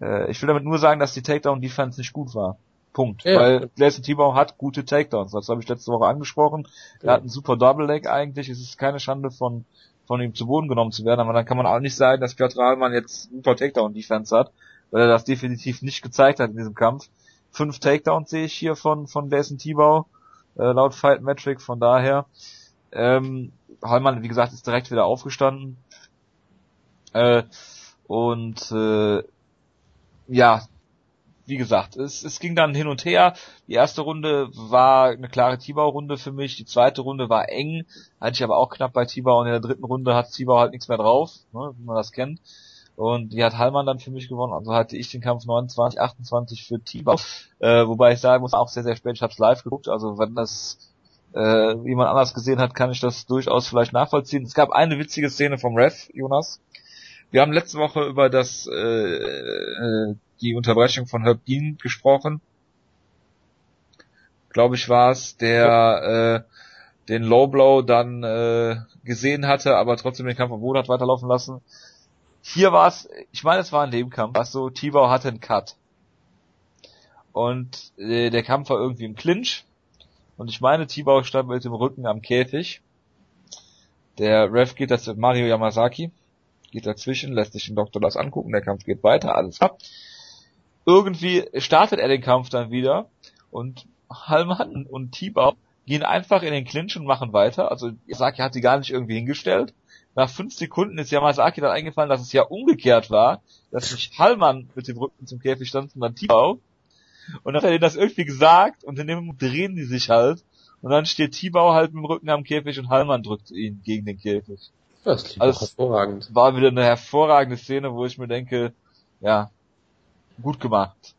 äh, ich will damit nur sagen, dass die Takedown Defense nicht gut war. Punkt. Ja. Weil Gleison Tibau hat gute Takedowns. Das habe ich letzte Woche angesprochen. Er hat einen super Double Leg eigentlich. Es ist keine Schande von von ihm zu Boden genommen zu werden, aber dann kann man auch nicht sagen, dass Piotr Ahlmann jetzt super Takedown Defense hat weil er das definitiv nicht gezeigt hat in diesem Kampf. Fünf Takedowns sehe ich hier von, von Jason Tibau, äh, laut Fight Metric, von daher. Ähm, Hallmann, wie gesagt, ist direkt wieder aufgestanden. Äh, und äh, ja, wie gesagt, es, es ging dann hin und her. Die erste Runde war eine klare Tibau-Runde für mich. Die zweite Runde war eng, hatte ich aber auch knapp bei Tibau. Und in der dritten Runde hat Tibau halt nichts mehr drauf, ne, wie man das kennt. Und die hat Hallmann dann für mich gewonnen. Also hatte ich den Kampf 29, 28 für Tibau. Äh, wobei ich sagen muss, auch sehr, sehr spät, ich habe live geguckt. Also wenn das äh, jemand anders gesehen hat, kann ich das durchaus vielleicht nachvollziehen. Es gab eine witzige Szene vom Ref, Jonas. Wir haben letzte Woche über das äh, äh die Unterbrechung von Herb Dean gesprochen. Glaube ich war es, der äh, den Low Blow dann äh, gesehen hatte, aber trotzdem den Kampf am Boden hat weiterlaufen lassen. Hier war es, ich meine, es war in dem Kampf, was so, Tibau hatte einen Cut. Und äh, der Kampf war irgendwie im Clinch. Und ich meine, Tibau stand mit dem Rücken am Käfig. Der Ref geht das Mario Yamazaki, geht dazwischen, lässt sich den Doktor das angucken, der Kampf geht weiter, alles ab. Irgendwie startet er den Kampf dann wieder und Hallmann und Tibau gehen einfach in den Clinch und machen weiter. Also Yamazaki hat sie gar nicht irgendwie hingestellt. Nach fünf Sekunden ist Yamazaki dann eingefallen, dass es ja umgekehrt war, dass nicht Hallmann mit dem Rücken zum Käfig stand, sondern Tibau. Und dann hat er denen das irgendwie gesagt und in dem Moment drehen die sich halt. Und dann steht Tibau halt mit dem Rücken am Käfig und Hallmann drückt ihn gegen den Käfig. Das klingt also hervorragend. War wieder eine hervorragende Szene, wo ich mir denke, ja, gut gemacht.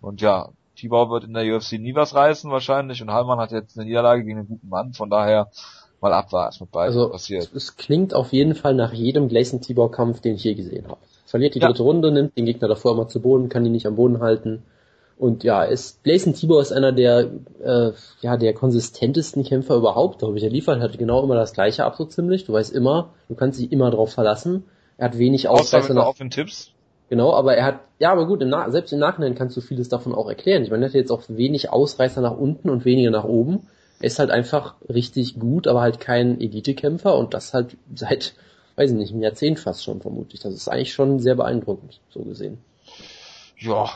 Und ja, Tibau wird in der UFC nie was reißen wahrscheinlich und Hallmann hat jetzt eine Niederlage gegen einen guten Mann, von daher mal abwarten, was beiden also, passiert. Es klingt auf jeden Fall nach jedem Gleison Tibau Kampf, den ich je gesehen habe. Verliert die ja. dritte Runde, nimmt den Gegner davor mal zu Boden, kann ihn nicht am Boden halten. Und ja, ist, Blazen Tibor ist einer der, äh, ja, der konsistentesten Kämpfer überhaupt, glaube ich. Er liefert halt genau immer das gleiche ab, so ziemlich. Du weißt immer, du kannst dich immer drauf verlassen. Er hat wenig Ausreißer nach... Auf den Tipps. Genau, aber er hat, ja, aber gut, im Na selbst im Nachhinein kannst du vieles davon auch erklären. Ich meine, er hat jetzt auch wenig Ausreißer nach unten und weniger nach oben. Er ist halt einfach richtig gut, aber halt kein Elite-Kämpfer und das halt seit, weiß ich nicht, einem Jahrzehnt fast schon vermutlich. Das ist eigentlich schon sehr beeindruckend, so gesehen. Ja,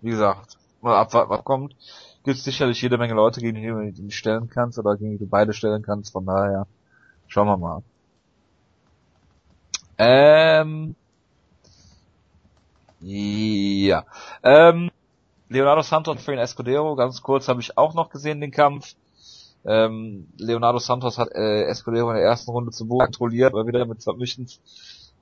wie gesagt, mal abwarten, was kommt. Gibt sicherlich jede Menge Leute, gegen die du nicht stellen kannst oder gegen die du beide stellen kannst, von daher schauen wir mal. Ähm, ja. Ähm, Leonardo Santos für den Escudero, ganz kurz habe ich auch noch gesehen den Kampf. Ähm, Leonardo Santos hat äh, Escudero in der ersten Runde zu Boden kontrolliert, aber wieder mit Submissions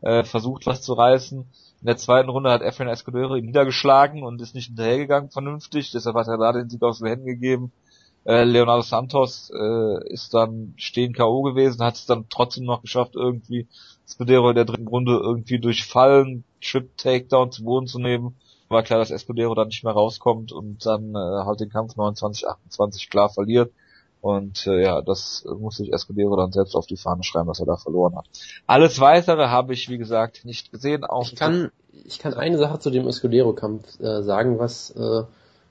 äh, versucht was zu reißen. In der zweiten Runde hat Efren Escudero ihn niedergeschlagen und ist nicht hinterhergegangen vernünftig, deshalb hat er da den Sieg aus den Händen gegeben. Äh, Leonardo Santos äh, ist dann stehen K.O. gewesen, hat es dann trotzdem noch geschafft, irgendwie Escudero in der dritten Runde irgendwie durch Fallen, Trip Takedown zu Boden zu nehmen. War klar, dass Escudero dann nicht mehr rauskommt und dann äh, halt den Kampf 29-28 klar verliert. Und äh, ja, das muss sich Escudero dann selbst auf die Fahne schreiben, was er da verloren hat. Alles weitere habe ich, wie gesagt, nicht gesehen. Auch ich kann, ich kann eine Sache zu dem Escudero-Kampf äh, sagen, was äh,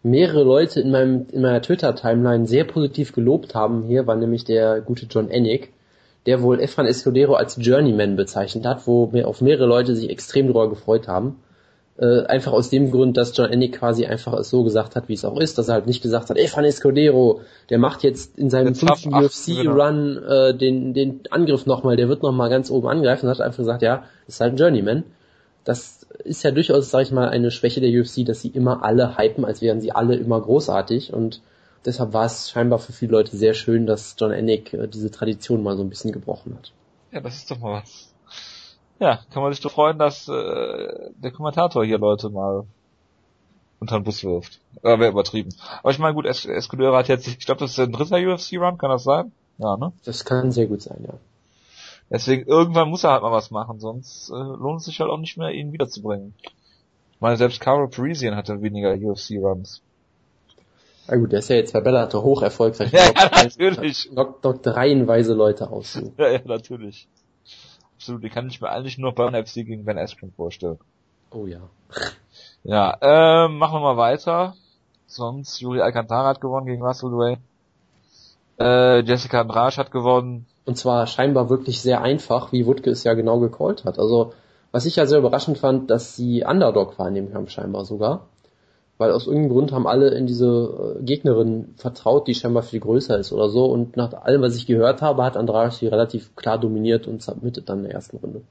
mehrere Leute in meinem in meiner Twitter-Timeline sehr positiv gelobt haben. Hier war nämlich der gute John Ennick, der wohl Efran Escudero als Journeyman bezeichnet hat, wo mir auf mehrere Leute sich extrem darüber gefreut haben. Äh, einfach aus dem Grund, dass John Ennick quasi einfach es so gesagt hat, wie es auch ist, dass er halt nicht gesagt hat, ey, Fanes Cordero, der macht jetzt in seinem fünften UFC-Run genau. äh, den, den Angriff nochmal, der wird nochmal ganz oben angreifen, und hat einfach gesagt, ja, ist halt ein Journeyman. Das ist ja durchaus, sag ich mal, eine Schwäche der UFC, dass sie immer alle hypen, als wären sie alle immer großartig und deshalb war es scheinbar für viele Leute sehr schön, dass John Ennick äh, diese Tradition mal so ein bisschen gebrochen hat. Ja, das ist doch mal was ja, kann man sich doch freuen, dass äh, der Kommentator hier Leute mal unter den Bus wirft. Äh, wäre übertrieben. Aber ich meine, gut, es Escudero hat jetzt, ich glaube, das ist ein dritter UFC-Run, kann das sein? Ja, ne? Das kann sehr gut sein, ja. Deswegen, irgendwann muss er halt mal was machen, sonst äh, lohnt es sich halt auch nicht mehr, ihn wiederzubringen. Ich meine, selbst Carl Parisian hatte weniger UFC-Runs. Na gut, der ist ja jetzt bei Bellator hoch erfolgreich. Ja, ja natürlich. Knockt, knockt reihenweise Leute aus. So. Ja, ja, natürlich absolut. Die kann ich mir eigentlich nur bei FC gegen Ben Askren vorstellen. Oh ja. Ja, ähm, machen wir mal weiter. Sonst Juri Alcantara hat gewonnen gegen Russell Ray. Äh, Jessica Andrade hat gewonnen. Und zwar scheinbar wirklich sehr einfach, wie Wutke es ja genau gecallt hat. Also, was ich ja sehr überraschend fand, dass sie Underdog war in dem Kampf scheinbar sogar weil aus irgendeinem Grund haben alle in diese äh, Gegnerin vertraut, die scheinbar viel größer ist oder so. Und nach allem, was ich gehört habe, hat Andrade sie relativ klar dominiert und submitted dann in der ersten Runde.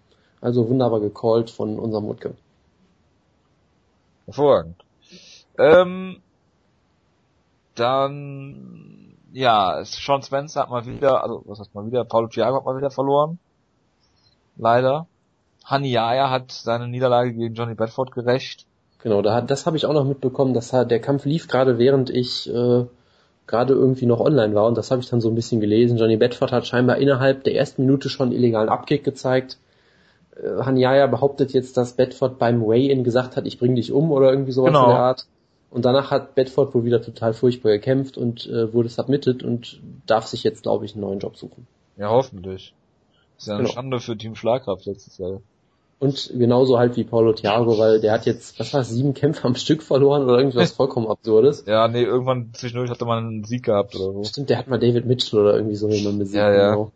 Also wunderbar gecallt von unserem Mutke. Hervorragend. Ähm, dann, ja, Sean Spencer hat mal wieder, also was heißt mal wieder, Paulo Thiago hat mal wieder verloren. Leider. Haniaya hat seine Niederlage gegen Johnny Bedford gerecht. Genau, da, das habe ich auch noch mitbekommen, dass der Kampf lief gerade während ich äh, gerade irgendwie noch online war und das habe ich dann so ein bisschen gelesen. Johnny Bedford hat scheinbar innerhalb der ersten Minute schon illegalen Abkick gezeigt. Äh, Hanyaya behauptet jetzt, dass Bedford beim Weigh-In gesagt hat, ich bring dich um oder irgendwie sowas genau. in der Art. Und danach hat Bedford wohl wieder total furchtbar gekämpft und äh, wurde submitted und darf sich jetzt, glaube ich, einen neuen Job suchen. Ja, hoffentlich. Das ist ja eine genau. Schande für Team Schlagkraft letztes Jahr. Und genauso halt wie Paulo Thiago, weil der hat jetzt, was war sieben Kämpfe am Stück verloren oder irgendwas vollkommen absurdes. Ja, nee, irgendwann zwischendurch hatte man einen Sieg gehabt oder so. Stimmt, der hat mal David Mitchell oder irgendwie so jemand besiegt. Ja, ja. Genau.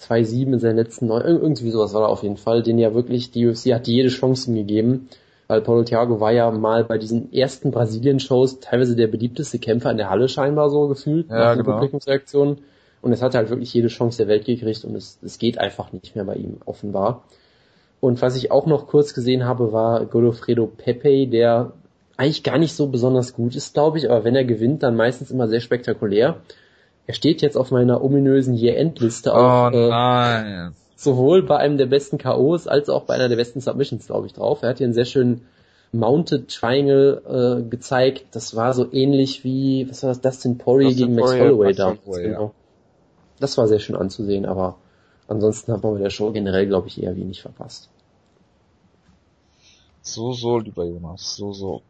2-7 in seinen letzten neun, irgendwie sowas war er auf jeden Fall, den ja wirklich, die UFC hat jede Chance gegeben, weil Paulo Thiago war ja mal bei diesen ersten Brasilien-Shows teilweise der beliebteste Kämpfer in der Halle scheinbar so gefühlt, ja, nach den genau. Publikumsreaktionen. Und es hat halt wirklich jede Chance der Welt gekriegt und es, es geht einfach nicht mehr bei ihm, offenbar. Und was ich auch noch kurz gesehen habe, war Godofredo Pepe, der eigentlich gar nicht so besonders gut ist, glaube ich, aber wenn er gewinnt, dann meistens immer sehr spektakulär. Er steht jetzt auf meiner ominösen Year-End-Liste oh, äh, nein. sowohl bei einem der besten KOs als auch bei einer der besten Submissions, glaube ich, drauf. Er hat hier einen sehr schönen Mounted Triangle äh, gezeigt. Das war so ähnlich wie, was war das, Dustin Poirier gegen Max Holloway da. Genau. Das war sehr schön anzusehen, aber Ansonsten hat man bei der Show generell, glaube ich, eher wenig verpasst. So, so, lieber Jonas, so, so.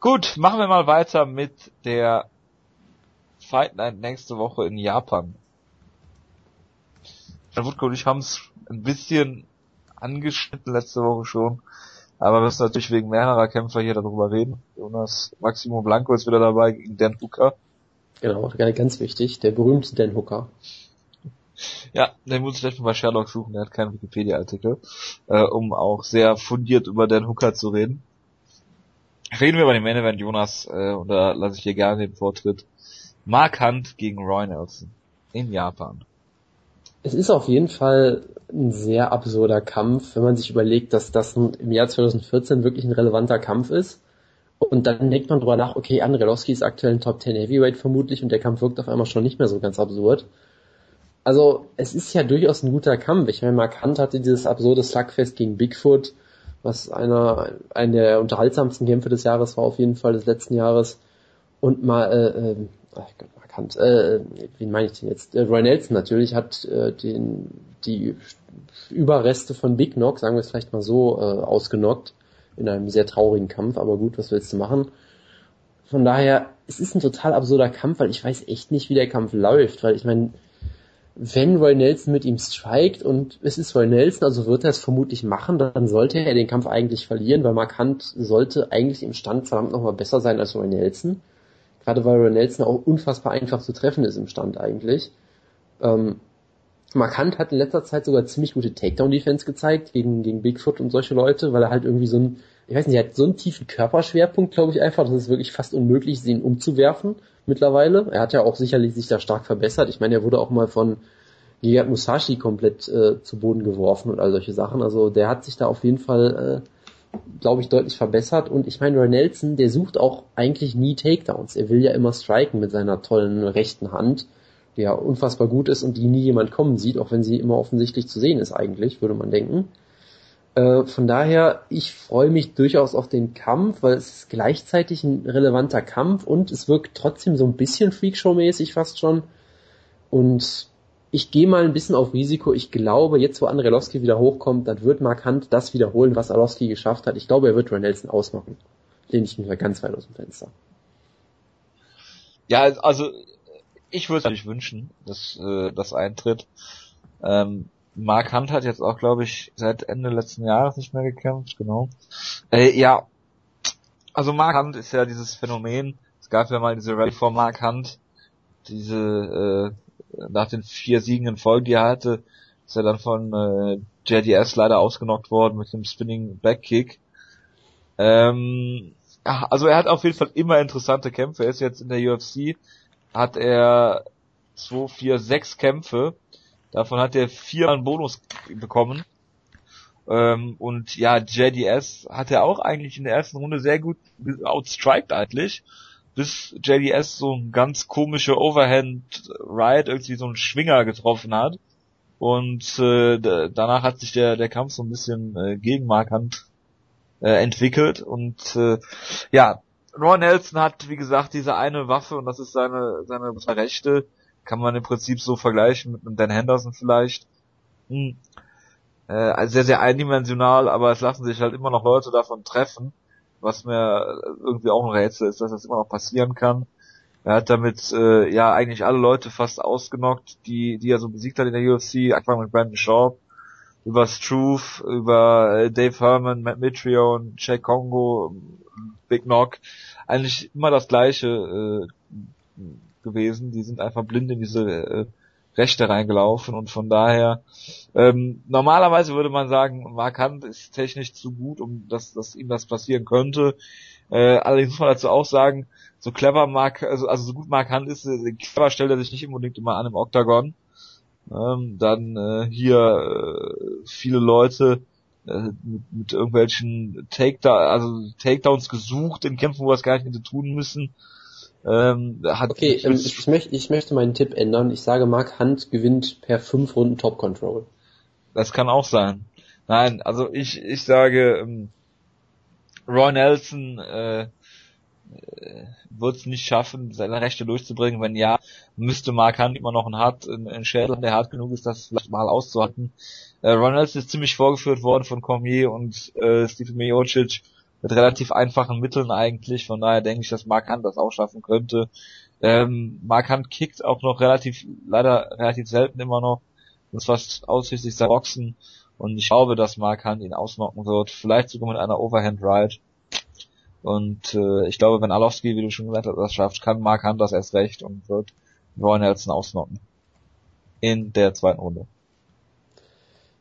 Gut, machen wir mal weiter mit der Fight Night nächste Woche in Japan. Wutko und ich haben es ein bisschen angeschnitten letzte Woche schon, aber wir müssen natürlich wegen mehrerer Kämpfer hier darüber reden. Jonas Maximo Blanco ist wieder dabei gegen Dan Hooker. Genau, ganz wichtig, der berühmte Dan Hooker. Ja, den muss ich gleich mal bei Sherlock suchen, der hat keinen Wikipedia-Artikel, äh, um auch sehr fundiert über den Hooker zu reden. Reden wir über den Main Event, Jonas, äh, und da lasse ich hier gerne den Vortritt. Mark Hunt gegen Roy Nelson in Japan. Es ist auf jeden Fall ein sehr absurder Kampf, wenn man sich überlegt, dass das im Jahr 2014 wirklich ein relevanter Kampf ist. Und dann denkt man drüber nach, okay, Andrelowski ist aktuell ein Top 10 Heavyweight vermutlich und der Kampf wirkt auf einmal schon nicht mehr so ganz absurd also es ist ja durchaus ein guter Kampf. Ich meine, Mark Hunt hatte dieses absurde Slugfest gegen Bigfoot, was einer, einer der unterhaltsamsten Kämpfe des Jahres war, auf jeden Fall des letzten Jahres. Und mal, äh, äh, ach Gott, Mark Hunt, äh, wie meine ich denn jetzt? Äh, Roy Nelson natürlich hat äh, den, die Überreste von Big Knock, sagen wir es vielleicht mal so, äh, ausgenockt in einem sehr traurigen Kampf, aber gut, was willst du machen? Von daher, es ist ein total absurder Kampf, weil ich weiß echt nicht, wie der Kampf läuft, weil ich meine, wenn Roy Nelson mit ihm strikt und es ist Roy Nelson, also wird er es vermutlich machen, dann sollte er den Kampf eigentlich verlieren, weil Markant sollte eigentlich im Stand verdammt nochmal besser sein als Roy Nelson. Gerade weil Roy Nelson auch unfassbar einfach zu treffen ist im Stand eigentlich. Ähm, Markant hat in letzter Zeit sogar ziemlich gute Takedown-Defense gezeigt gegen, gegen Bigfoot und solche Leute, weil er halt irgendwie so ein, ich weiß nicht, er hat so einen tiefen Körperschwerpunkt, glaube ich einfach, dass es wirklich fast unmöglich ist, ihn umzuwerfen mittlerweile. Er hat ja auch sicherlich sich da stark verbessert. Ich meine, er wurde auch mal von Gigat Musashi komplett äh, zu Boden geworfen und all solche Sachen. Also der hat sich da auf jeden Fall, äh, glaube ich, deutlich verbessert. Und ich meine, Roy Nelson, der sucht auch eigentlich nie Takedowns. Er will ja immer striken mit seiner tollen rechten Hand, die ja unfassbar gut ist und die nie jemand kommen sieht, auch wenn sie immer offensichtlich zu sehen ist eigentlich, würde man denken. Äh, von daher, ich freue mich durchaus auf den Kampf, weil es ist gleichzeitig ein relevanter Kampf und es wirkt trotzdem so ein bisschen Freakshow-mäßig fast schon. Und ich gehe mal ein bisschen auf Risiko. Ich glaube, jetzt wo Andrelowski wieder hochkommt, dann wird Mark Hunt das wiederholen, was Arlovski geschafft hat. Ich glaube, er wird Nelson ausmachen. Den ich mich mal ganz weit aus dem Fenster. Ja, also ich würde es natürlich wünschen, dass äh, das eintritt. Ähm, Mark Hunt hat jetzt auch, glaube ich, seit Ende letzten Jahres nicht mehr gekämpft, genau. Äh, ja, also Mark Hunt ist ja dieses Phänomen. Es gab ja mal diese Rally vor Mark Hunt, diese äh, nach den vier Siegen in Folge, die er hatte, ist er dann von äh, JDS leider ausgenockt worden mit dem Spinning Backkick. Ähm, also er hat auf jeden Fall immer interessante Kämpfe. Er ist jetzt in der UFC, hat er 2, 4, 6 Kämpfe Davon hat er viermal einen Bonus bekommen. Ähm, und ja, JDS hat er auch eigentlich in der ersten Runde sehr gut outstriked eigentlich. Bis JDS so ein ganz komische Overhand Ride, irgendwie so einen Schwinger getroffen hat. Und äh, danach hat sich der, der Kampf so ein bisschen äh, gegen äh, entwickelt. Und äh, ja, Ron Nelson hat, wie gesagt, diese eine Waffe und das ist seine, seine Rechte. Kann man im Prinzip so vergleichen mit einem Dan Henderson vielleicht. Hm. Äh, sehr, sehr eindimensional, aber es lassen sich halt immer noch Leute davon treffen, was mir irgendwie auch ein Rätsel ist, dass das immer noch passieren kann. Er hat damit äh, ja eigentlich alle Leute fast ausgenockt, die, die er so besiegt hat in der UFC, angefangen mit Brandon Sharp, über Struve, über äh, Dave Herman, Matt Mitrione, Jack Congo, Big Knock, eigentlich immer das gleiche äh, gewesen. Die sind einfach blind in diese äh, Rechte reingelaufen und von daher ähm, normalerweise würde man sagen, Mark Hunt ist technisch zu gut, um dass, dass ihm das passieren könnte. Äh, allerdings muss man dazu auch sagen, so clever Mark, also, also so gut Mark Hunt ist, äh, clever stellt er sich nicht unbedingt immer an im Octagon. Ähm, dann äh, hier äh, viele Leute äh, mit, mit irgendwelchen Takedown, also Takedowns gesucht in Kämpfen, wo er es gar nicht hätte tun müssen. Ähm, hat okay, ähm, ich, möchte, ich möchte meinen Tipp ändern. Ich sage, Mark Hunt gewinnt per fünf Runden Top Control. Das kann auch sein. Nein, also ich, ich sage, ähm, Roy Nelson äh, äh, wird es nicht schaffen, seine Rechte durchzubringen. Wenn ja, müsste Mark Hunt immer noch einen, hart, einen Schädel, der hart genug ist, das vielleicht mal auszuhalten. Äh, Ronalds ist ziemlich vorgeführt worden von Cormier und äh, Steve Miocic mit relativ einfachen Mitteln eigentlich. Von daher denke ich, dass Mark Hunt das auch schaffen könnte. Ähm, Mark Hunt kickt auch noch relativ, leider relativ selten immer noch. Das ist fast ausschließlich sein Boxen. Und ich glaube, dass Mark Hunt ihn ausnocken wird. Vielleicht sogar mit einer Overhand Ride. Und äh, ich glaube, wenn Alowski, wie du schon gesagt hast, das schafft, kann Mark Hunt das erst recht und wird Roy Nelson ausnocken. In der zweiten Runde.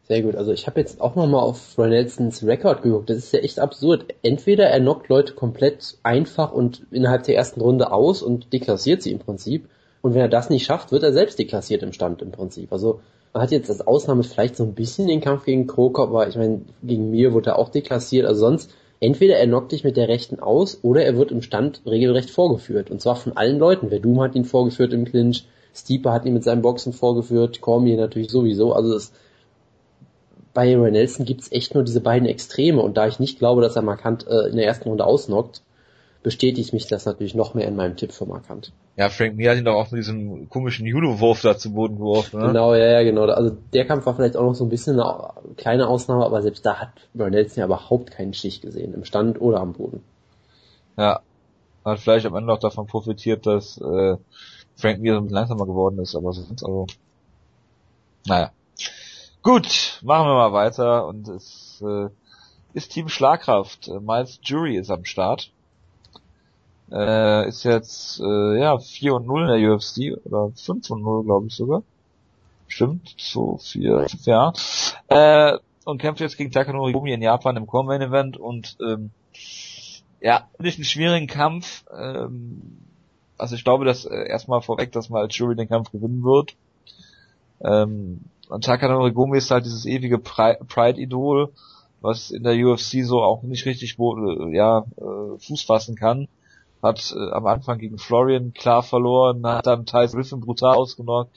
Sehr gut. Also ich habe jetzt auch nochmal auf Roy Nelsons Rekord geguckt. Das ist ja echt absurd. Entweder er knockt Leute komplett einfach und innerhalb der ersten Runde aus und deklassiert sie im Prinzip. Und wenn er das nicht schafft, wird er selbst deklassiert im Stand im Prinzip. Also man hat jetzt als Ausnahme vielleicht so ein bisschen den Kampf gegen Krokop, aber ich meine, gegen mir wurde er auch deklassiert. Also sonst Entweder er knockt dich mit der rechten aus oder er wird im Stand regelrecht vorgeführt. Und zwar von allen Leuten. Verdum hat ihn vorgeführt im Clinch, Steeper hat ihn mit seinem Boxen vorgeführt, Cormier natürlich sowieso. Also es, bei Ray Nelson gibt's echt nur diese beiden Extreme. Und da ich nicht glaube, dass er markant äh, in der ersten Runde ausnockt, bestätigt mich das natürlich noch mehr in meinem Tipp für Markant. Ja, Frank Mir hat ihn doch auch mit diesem komischen Judo-Wurf da zu Boden geworfen, ne? Genau, ja, ja, genau. Also der Kampf war vielleicht auch noch so ein bisschen eine kleine Ausnahme, aber selbst da hat Bernelson ja überhaupt keinen Stich gesehen, im Stand oder am Boden. Ja, hat vielleicht am Ende auch davon profitiert, dass äh, Frank Mir so ein bisschen langsamer geworden ist, aber so sonst also, naja. Gut, machen wir mal weiter und es äh, ist Team Schlagkraft. Miles Jury ist am Start. Äh, ist jetzt äh, ja 4 und 0 in der UFC oder 5 und 0, glaube ich sogar. Stimmt, so 4, ja. Äh, und kämpft jetzt gegen Takanori Gumi in Japan im Core Event und ähm, ja, nicht einen schwierigen Kampf. Ähm, also ich glaube, dass äh, erstmal vorweg, dass mal Jury den Kampf gewinnen wird. Ähm, und Takanori Gumi ist halt dieses ewige Pride-Idol, was in der UFC so auch nicht richtig äh, ja, äh, Fuß fassen kann hat äh, am Anfang gegen Florian klar verloren, hat dann Tyson Griffin brutal ausgenockt,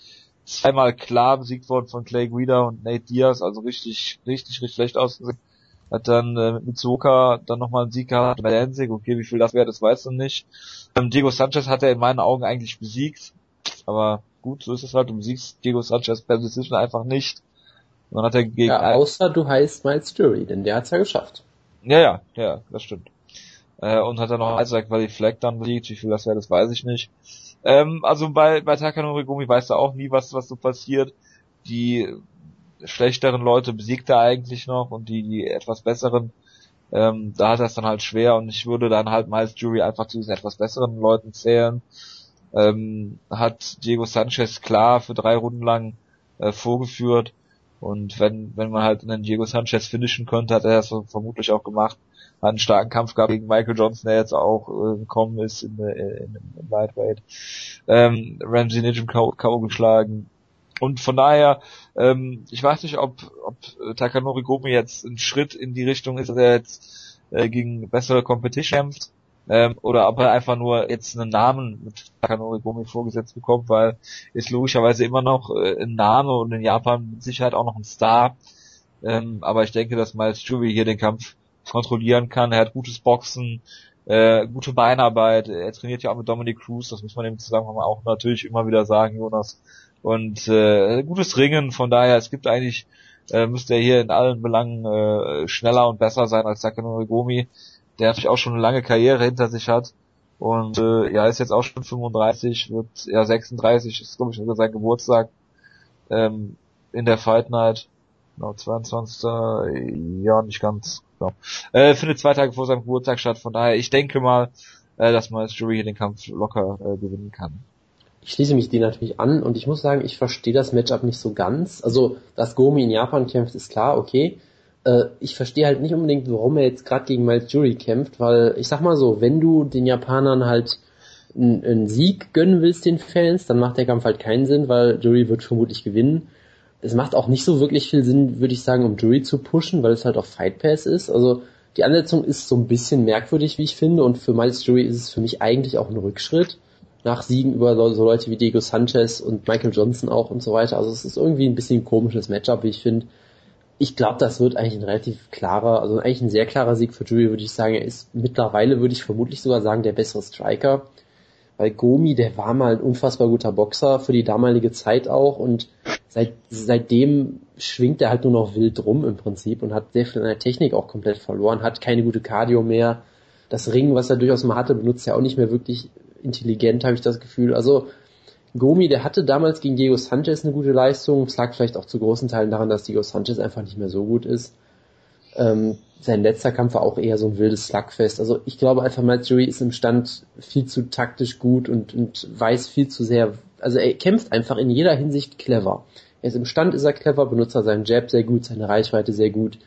zweimal klar besiegt worden von Clay Guida und Nate Diaz, also richtig, richtig, richtig schlecht ausgesehen. Hat dann äh, mit Mitsuoka dann nochmal einen Sieg gehabt bei Danzig, okay, wie viel das wäre, das weiß du nicht. Ähm, Diego Sanchez hat er in meinen Augen eigentlich besiegt, aber gut, so ist es halt, du besiegst Diego Sanchez per Decision einfach nicht. Und dann hat er gegen ja, außer du heißt Miles Jury, denn der hat's ja geschafft. Ja, ja, ja, das stimmt äh, und hat dann noch Isaac Valley Flag dann besiegt. Wie viel das wäre, das weiß ich nicht. Ähm, also bei, bei Takanori Gumi weißt du auch nie, was, was so passiert. Die schlechteren Leute besiegt er eigentlich noch und die, die etwas besseren, ähm, da hat er es dann halt schwer und ich würde dann halt Miles Jury einfach zu diesen etwas besseren Leuten zählen. Ähm, hat Diego Sanchez klar für drei Runden lang äh, vorgeführt und wenn, wenn man halt einen Diego Sanchez finishen könnte, hat er das vermutlich auch gemacht hat einen starken Kampf gehabt gegen Michael Johnson, der jetzt auch äh, gekommen ist in, äh, in, in Lightweight. Ähm, Ramsey Nijem K.O. geschlagen. Und von daher, ähm, ich weiß nicht, ob, ob Takanori Gomi jetzt ein Schritt in die Richtung ist, dass er jetzt äh, gegen bessere Competition kämpft. Ähm, oder ob er einfach nur jetzt einen Namen mit Takanori Gomi vorgesetzt bekommt, weil ist logischerweise immer noch äh, ein Name und in Japan mit Sicherheit auch noch ein Star. Ähm, aber ich denke, dass Miles Jury hier den Kampf kontrollieren kann. Er hat gutes Boxen, Äh, gute Beinarbeit, er trainiert ja auch mit Dominic Cruz, das muss man im Zusammenhang auch natürlich immer wieder sagen, Jonas. Und äh, gutes Ringen, von daher, es gibt eigentlich, äh, müsste er hier in allen Belangen äh, schneller und besser sein als Sakano Gomi, der natürlich auch schon eine lange Karriere hinter sich hat. Und äh, ja, ist jetzt auch schon 35, wird ja 36, ist glaube ich sogar sein Geburtstag ähm, in der Fight Night. Genau, 22. Ja, nicht ganz. Genau. Äh, findet zwei Tage vor seinem Geburtstag statt. Von daher, ich denke mal, äh, dass man als Jury hier den Kampf locker äh, gewinnen kann. Ich schließe mich dir natürlich an und ich muss sagen, ich verstehe das Matchup nicht so ganz. Also, dass Gomi in Japan kämpft, ist klar, okay. Äh, ich verstehe halt nicht unbedingt, warum er jetzt gerade gegen Miles Jury kämpft, weil ich sag mal so, wenn du den Japanern halt einen Sieg gönnen willst, den Fans, dann macht der Kampf halt keinen Sinn, weil Jury wird vermutlich gewinnen es macht auch nicht so wirklich viel Sinn, würde ich sagen, um Jury zu pushen, weil es halt auch Fight Pass ist. Also die Ansetzung ist so ein bisschen merkwürdig, wie ich finde, und für Miles Jury ist es für mich eigentlich auch ein Rückschritt. Nach Siegen über so Leute wie Diego Sanchez und Michael Johnson auch und so weiter. Also es ist irgendwie ein bisschen ein komisches Matchup, wie ich finde. Ich glaube, das wird eigentlich ein relativ klarer, also eigentlich ein sehr klarer Sieg für Jury, würde ich sagen. Er ist mittlerweile, würde ich vermutlich sogar sagen, der bessere Striker. Weil Gomi, der war mal ein unfassbar guter Boxer für die damalige Zeit auch und seit, seitdem schwingt er halt nur noch wild rum im Prinzip und hat sehr viel an der Technik auch komplett verloren, hat keine gute Cardio mehr. Das Ringen, was er durchaus mal hatte, benutzt er auch nicht mehr wirklich intelligent, habe ich das Gefühl. Also Gomi, der hatte damals gegen Diego Sanchez eine gute Leistung. Es lag vielleicht auch zu großen Teilen daran, dass Diego Sanchez einfach nicht mehr so gut ist. Ähm, sein letzter Kampf war auch eher so ein wildes Slugfest. Also ich glaube einfach, Matt Jury ist im Stand viel zu taktisch gut und, und weiß viel zu sehr, also er kämpft einfach in jeder Hinsicht clever. Er ist im Stand, ist er clever, benutzt er seinen Jab sehr gut, seine Reichweite sehr gut,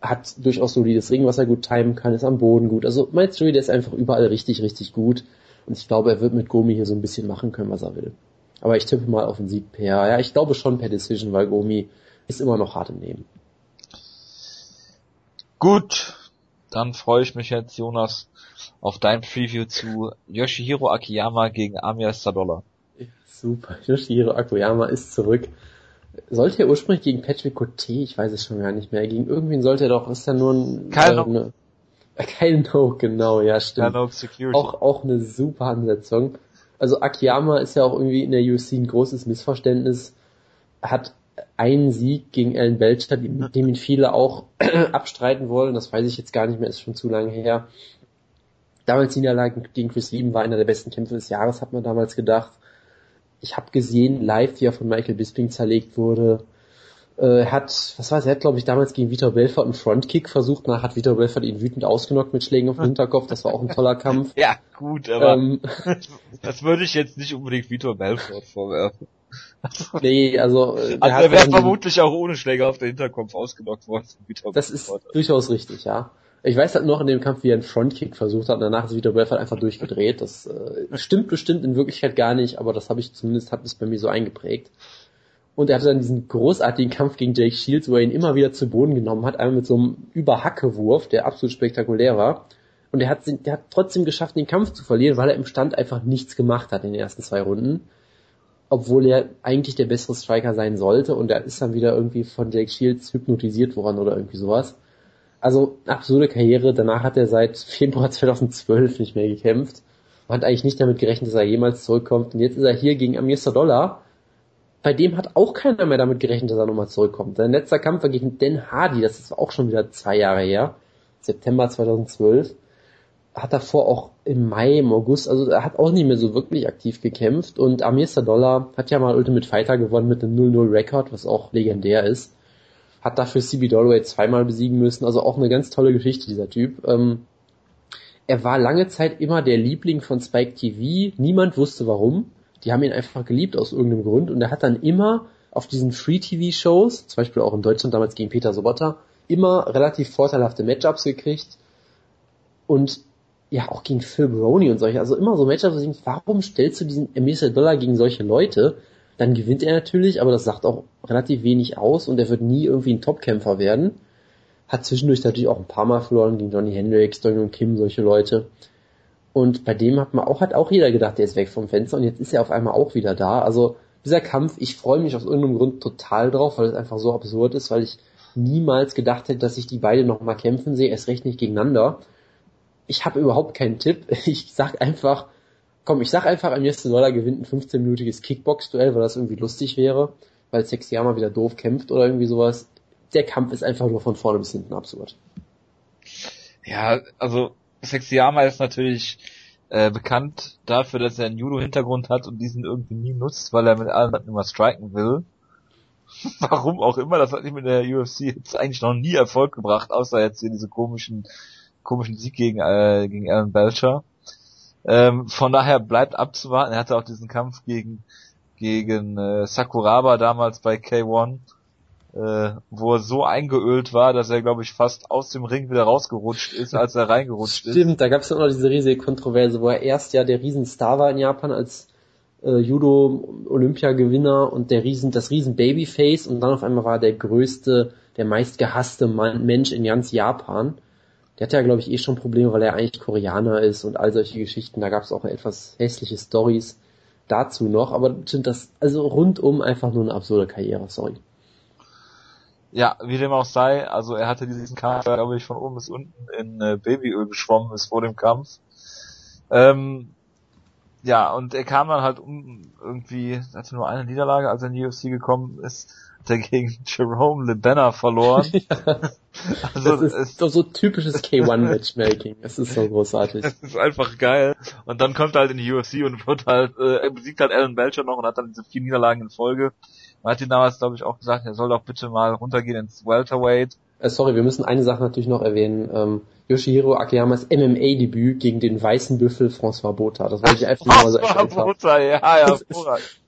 hat durchaus solides Ring, was er gut timen kann, ist am Boden gut. Also Jury, der ist einfach überall richtig, richtig gut. Und ich glaube, er wird mit Gomi hier so ein bisschen machen können, was er will. Aber ich tippe mal auf einen Sieg per, ja, ich glaube schon per Decision, weil Gomi ist immer noch hart im Nehmen. Gut, dann freue ich mich jetzt, Jonas, auf dein Preview zu Yoshihiro Akiyama gegen Amir Sadola. Super, Yoshihiro Akiyama ist zurück. Sollte er ursprünglich gegen Patrick Cote, ich weiß es schon gar nicht mehr, gegen irgendwen sollte er doch, ist ja nur ein... Kyle äh, ne, Kyle No, genau, ja stimmt. Kyle Security. Auch, auch eine super Ansetzung. Also Akiyama ist ja auch irgendwie in der UFC ein großes Missverständnis, hat einen Sieg gegen Alan Belcher, dem ihn viele auch abstreiten wollen. Das weiß ich jetzt gar nicht mehr, ist schon zu lange her. Damals die Niederlage gegen Chris Lieben war einer der besten Kämpfe des Jahres, hat man damals gedacht. Ich habe gesehen, live, wie er von Michael Bisping zerlegt wurde. Äh, hat, was es, er hat glaube ich damals gegen Vitor Belfort einen Frontkick versucht, nach hat Vitor Belfort ihn wütend ausgenockt mit Schlägen auf den Hinterkopf, das war auch ein toller Kampf. Ja, gut, aber ähm, das würde ich jetzt nicht unbedingt Vitor Belfort vorwerfen. nee, also. Äh, also er wäre vermutlich auch ohne Schläger auf den Hinterkopf ausgenockt worden. Das ist durchaus richtig, ja. Ich weiß halt noch in dem Kampf, wie er einen Frontkick versucht hat und danach ist Vitor Belfort einfach durchgedreht. Das äh, stimmt bestimmt in Wirklichkeit gar nicht, aber das habe ich zumindest, hat es bei mir so eingeprägt. Und er hatte dann diesen großartigen Kampf gegen Jake Shields, wo er ihn immer wieder zu Boden genommen hat, einmal mit so einem Überhackewurf, der absolut spektakulär war. Und er hat, der hat trotzdem geschafft, den Kampf zu verlieren, weil er im Stand einfach nichts gemacht hat in den ersten zwei Runden obwohl er eigentlich der bessere Striker sein sollte und er ist dann wieder irgendwie von Jake Shields hypnotisiert worden oder irgendwie sowas. Also absurde Karriere. Danach hat er seit Februar 2012 nicht mehr gekämpft. Man hat eigentlich nicht damit gerechnet, dass er jemals zurückkommt. Und jetzt ist er hier gegen Amir Dollar. Bei dem hat auch keiner mehr damit gerechnet, dass er nochmal zurückkommt. Sein letzter Kampf war gegen Dan Hardy. Das ist auch schon wieder zwei Jahre her. September 2012 hat davor auch im Mai, im August, also er hat auch nicht mehr so wirklich aktiv gekämpft und Amir Sadolla hat ja mal Ultimate Fighter gewonnen mit einem 0-0 Rekord, was auch legendär ist. Hat dafür CB Dolloway zweimal besiegen müssen, also auch eine ganz tolle Geschichte, dieser Typ. Ähm, er war lange Zeit immer der Liebling von Spike TV, niemand wusste warum. Die haben ihn einfach geliebt aus irgendeinem Grund und er hat dann immer auf diesen Free-TV-Shows, zum Beispiel auch in Deutschland damals gegen Peter Sobotta, immer relativ vorteilhafte Matchups gekriegt und ja, auch gegen Phil Brony und solche, also immer so Matchups, warum stellst du diesen Emir Dollar gegen solche Leute? Dann gewinnt er natürlich, aber das sagt auch relativ wenig aus und er wird nie irgendwie ein Topkämpfer werden. Hat zwischendurch natürlich auch ein paar Mal verloren gegen Johnny Hendricks, Dong Kim, solche Leute. Und bei dem hat man auch, hat auch jeder gedacht, der ist weg vom Fenster und jetzt ist er auf einmal auch wieder da. Also dieser Kampf, ich freue mich aus irgendeinem Grund total drauf, weil es einfach so absurd ist, weil ich niemals gedacht hätte, dass ich die beide nochmal kämpfen sehe, erst recht nicht gegeneinander ich habe überhaupt keinen Tipp. Ich sag einfach, komm, ich sag einfach, Amir Dollar gewinnt ein 15-minütiges Kickbox-Duell, weil das irgendwie lustig wäre, weil Sexyama wieder doof kämpft oder irgendwie sowas. Der Kampf ist einfach nur von vorne bis hinten absurd. Ja, also Sexyama ist natürlich äh, bekannt dafür, dass er einen Judo-Hintergrund hat und diesen irgendwie nie nutzt, weil er mit allen immer striken will. Warum auch immer, das hat ihm in der UFC jetzt eigentlich noch nie Erfolg gebracht, außer jetzt hier diese komischen, komischen Sieg gegen, äh, gegen Alan Belcher. Ähm, von daher bleibt abzuwarten. Er hatte auch diesen Kampf gegen, gegen äh, Sakuraba damals bei K1 äh, wo er so eingeölt war, dass er, glaube ich, fast aus dem Ring wieder rausgerutscht ist, als er reingerutscht Stimmt, ist. Stimmt, da gab es ja noch diese riesige Kontroverse, wo er erst ja der Riesenstar war in Japan als äh, Judo-Olympiagewinner und der Riesen, das Riesen Babyface und dann auf einmal war er der größte, der meistgehasste Mann, Mensch in ganz Japan. Der hatte ja, glaube ich, eh schon Probleme, weil er eigentlich Koreaner ist und all solche Geschichten. Da gab es auch etwas hässliche Stories dazu noch, aber stimmt das, also rundum einfach nur eine absurde Karriere, sorry. Ja, wie dem auch sei, also er hatte diesen Kampf, glaube ich, von oben bis unten in äh, Babyöl geschwommen ist vor dem Kampf. Ähm, ja, und er kam dann halt um irgendwie, hatte nur eine Niederlage, als er in die UFC gekommen ist, hat er gegen Jerome LeBenner verloren. ja. Also das ist doch so typisches K1-Matchmaking. Es ist so großartig. Es ist einfach geil. Und dann kommt er halt in die UFC und wird halt, äh, er besiegt halt Alan Belcher noch und hat dann diese vier Niederlagen in Folge. Man hat ihn damals, glaube ich, auch gesagt, er soll doch bitte mal runtergehen ins Welterweight. Äh, sorry, wir müssen eine Sache natürlich noch erwähnen. Ähm, Yoshihiro Akiyamas MMA-Debüt gegen den weißen Büffel François Botha. Das wollte ich einfach nur mal so erwähnen. Botha, ja, ja,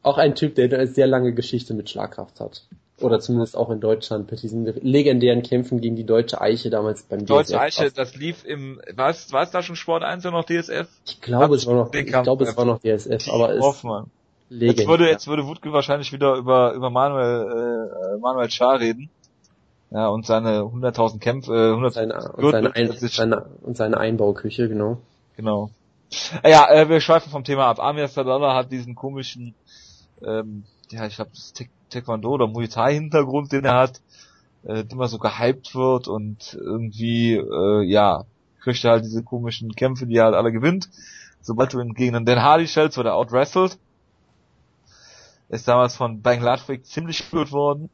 Auch ein Typ, der eine sehr lange Geschichte mit Schlagkraft hat. Oder zumindest auch in Deutschland mit diesen legendären Kämpfen gegen die deutsche Eiche damals beim DSF. Deutsche Eiche, das lief im, war es, war es da schon Sport 1 oder noch DSF? Ich glaube, es war noch, ich glaube, es war noch DSF, aber es, Hoffmann. Legend, jetzt würde, jetzt würde Wutke wahrscheinlich wieder über, über Manuel, äh, Manuel Schar reden. Ja, und seine 100.000 Kämpfe, äh, 100 seine, und, seine Ein, seine, und seine Einbauküche, genau. Genau. Ja, äh, wir schweifen vom Thema ab. Amir Sadala hat diesen komischen, ähm, ja, ich glaube, Taekwondo oder Muay Thai Hintergrund, den er hat, äh, immer so gehypt wird und irgendwie, äh, ja, kriegt er halt diese komischen Kämpfe, die er halt alle gewinnt. Sobald du ihn gegen den Dan Hardy stellst, wird er outwrestled ist damals von Bang Ludwig ziemlich geführt worden.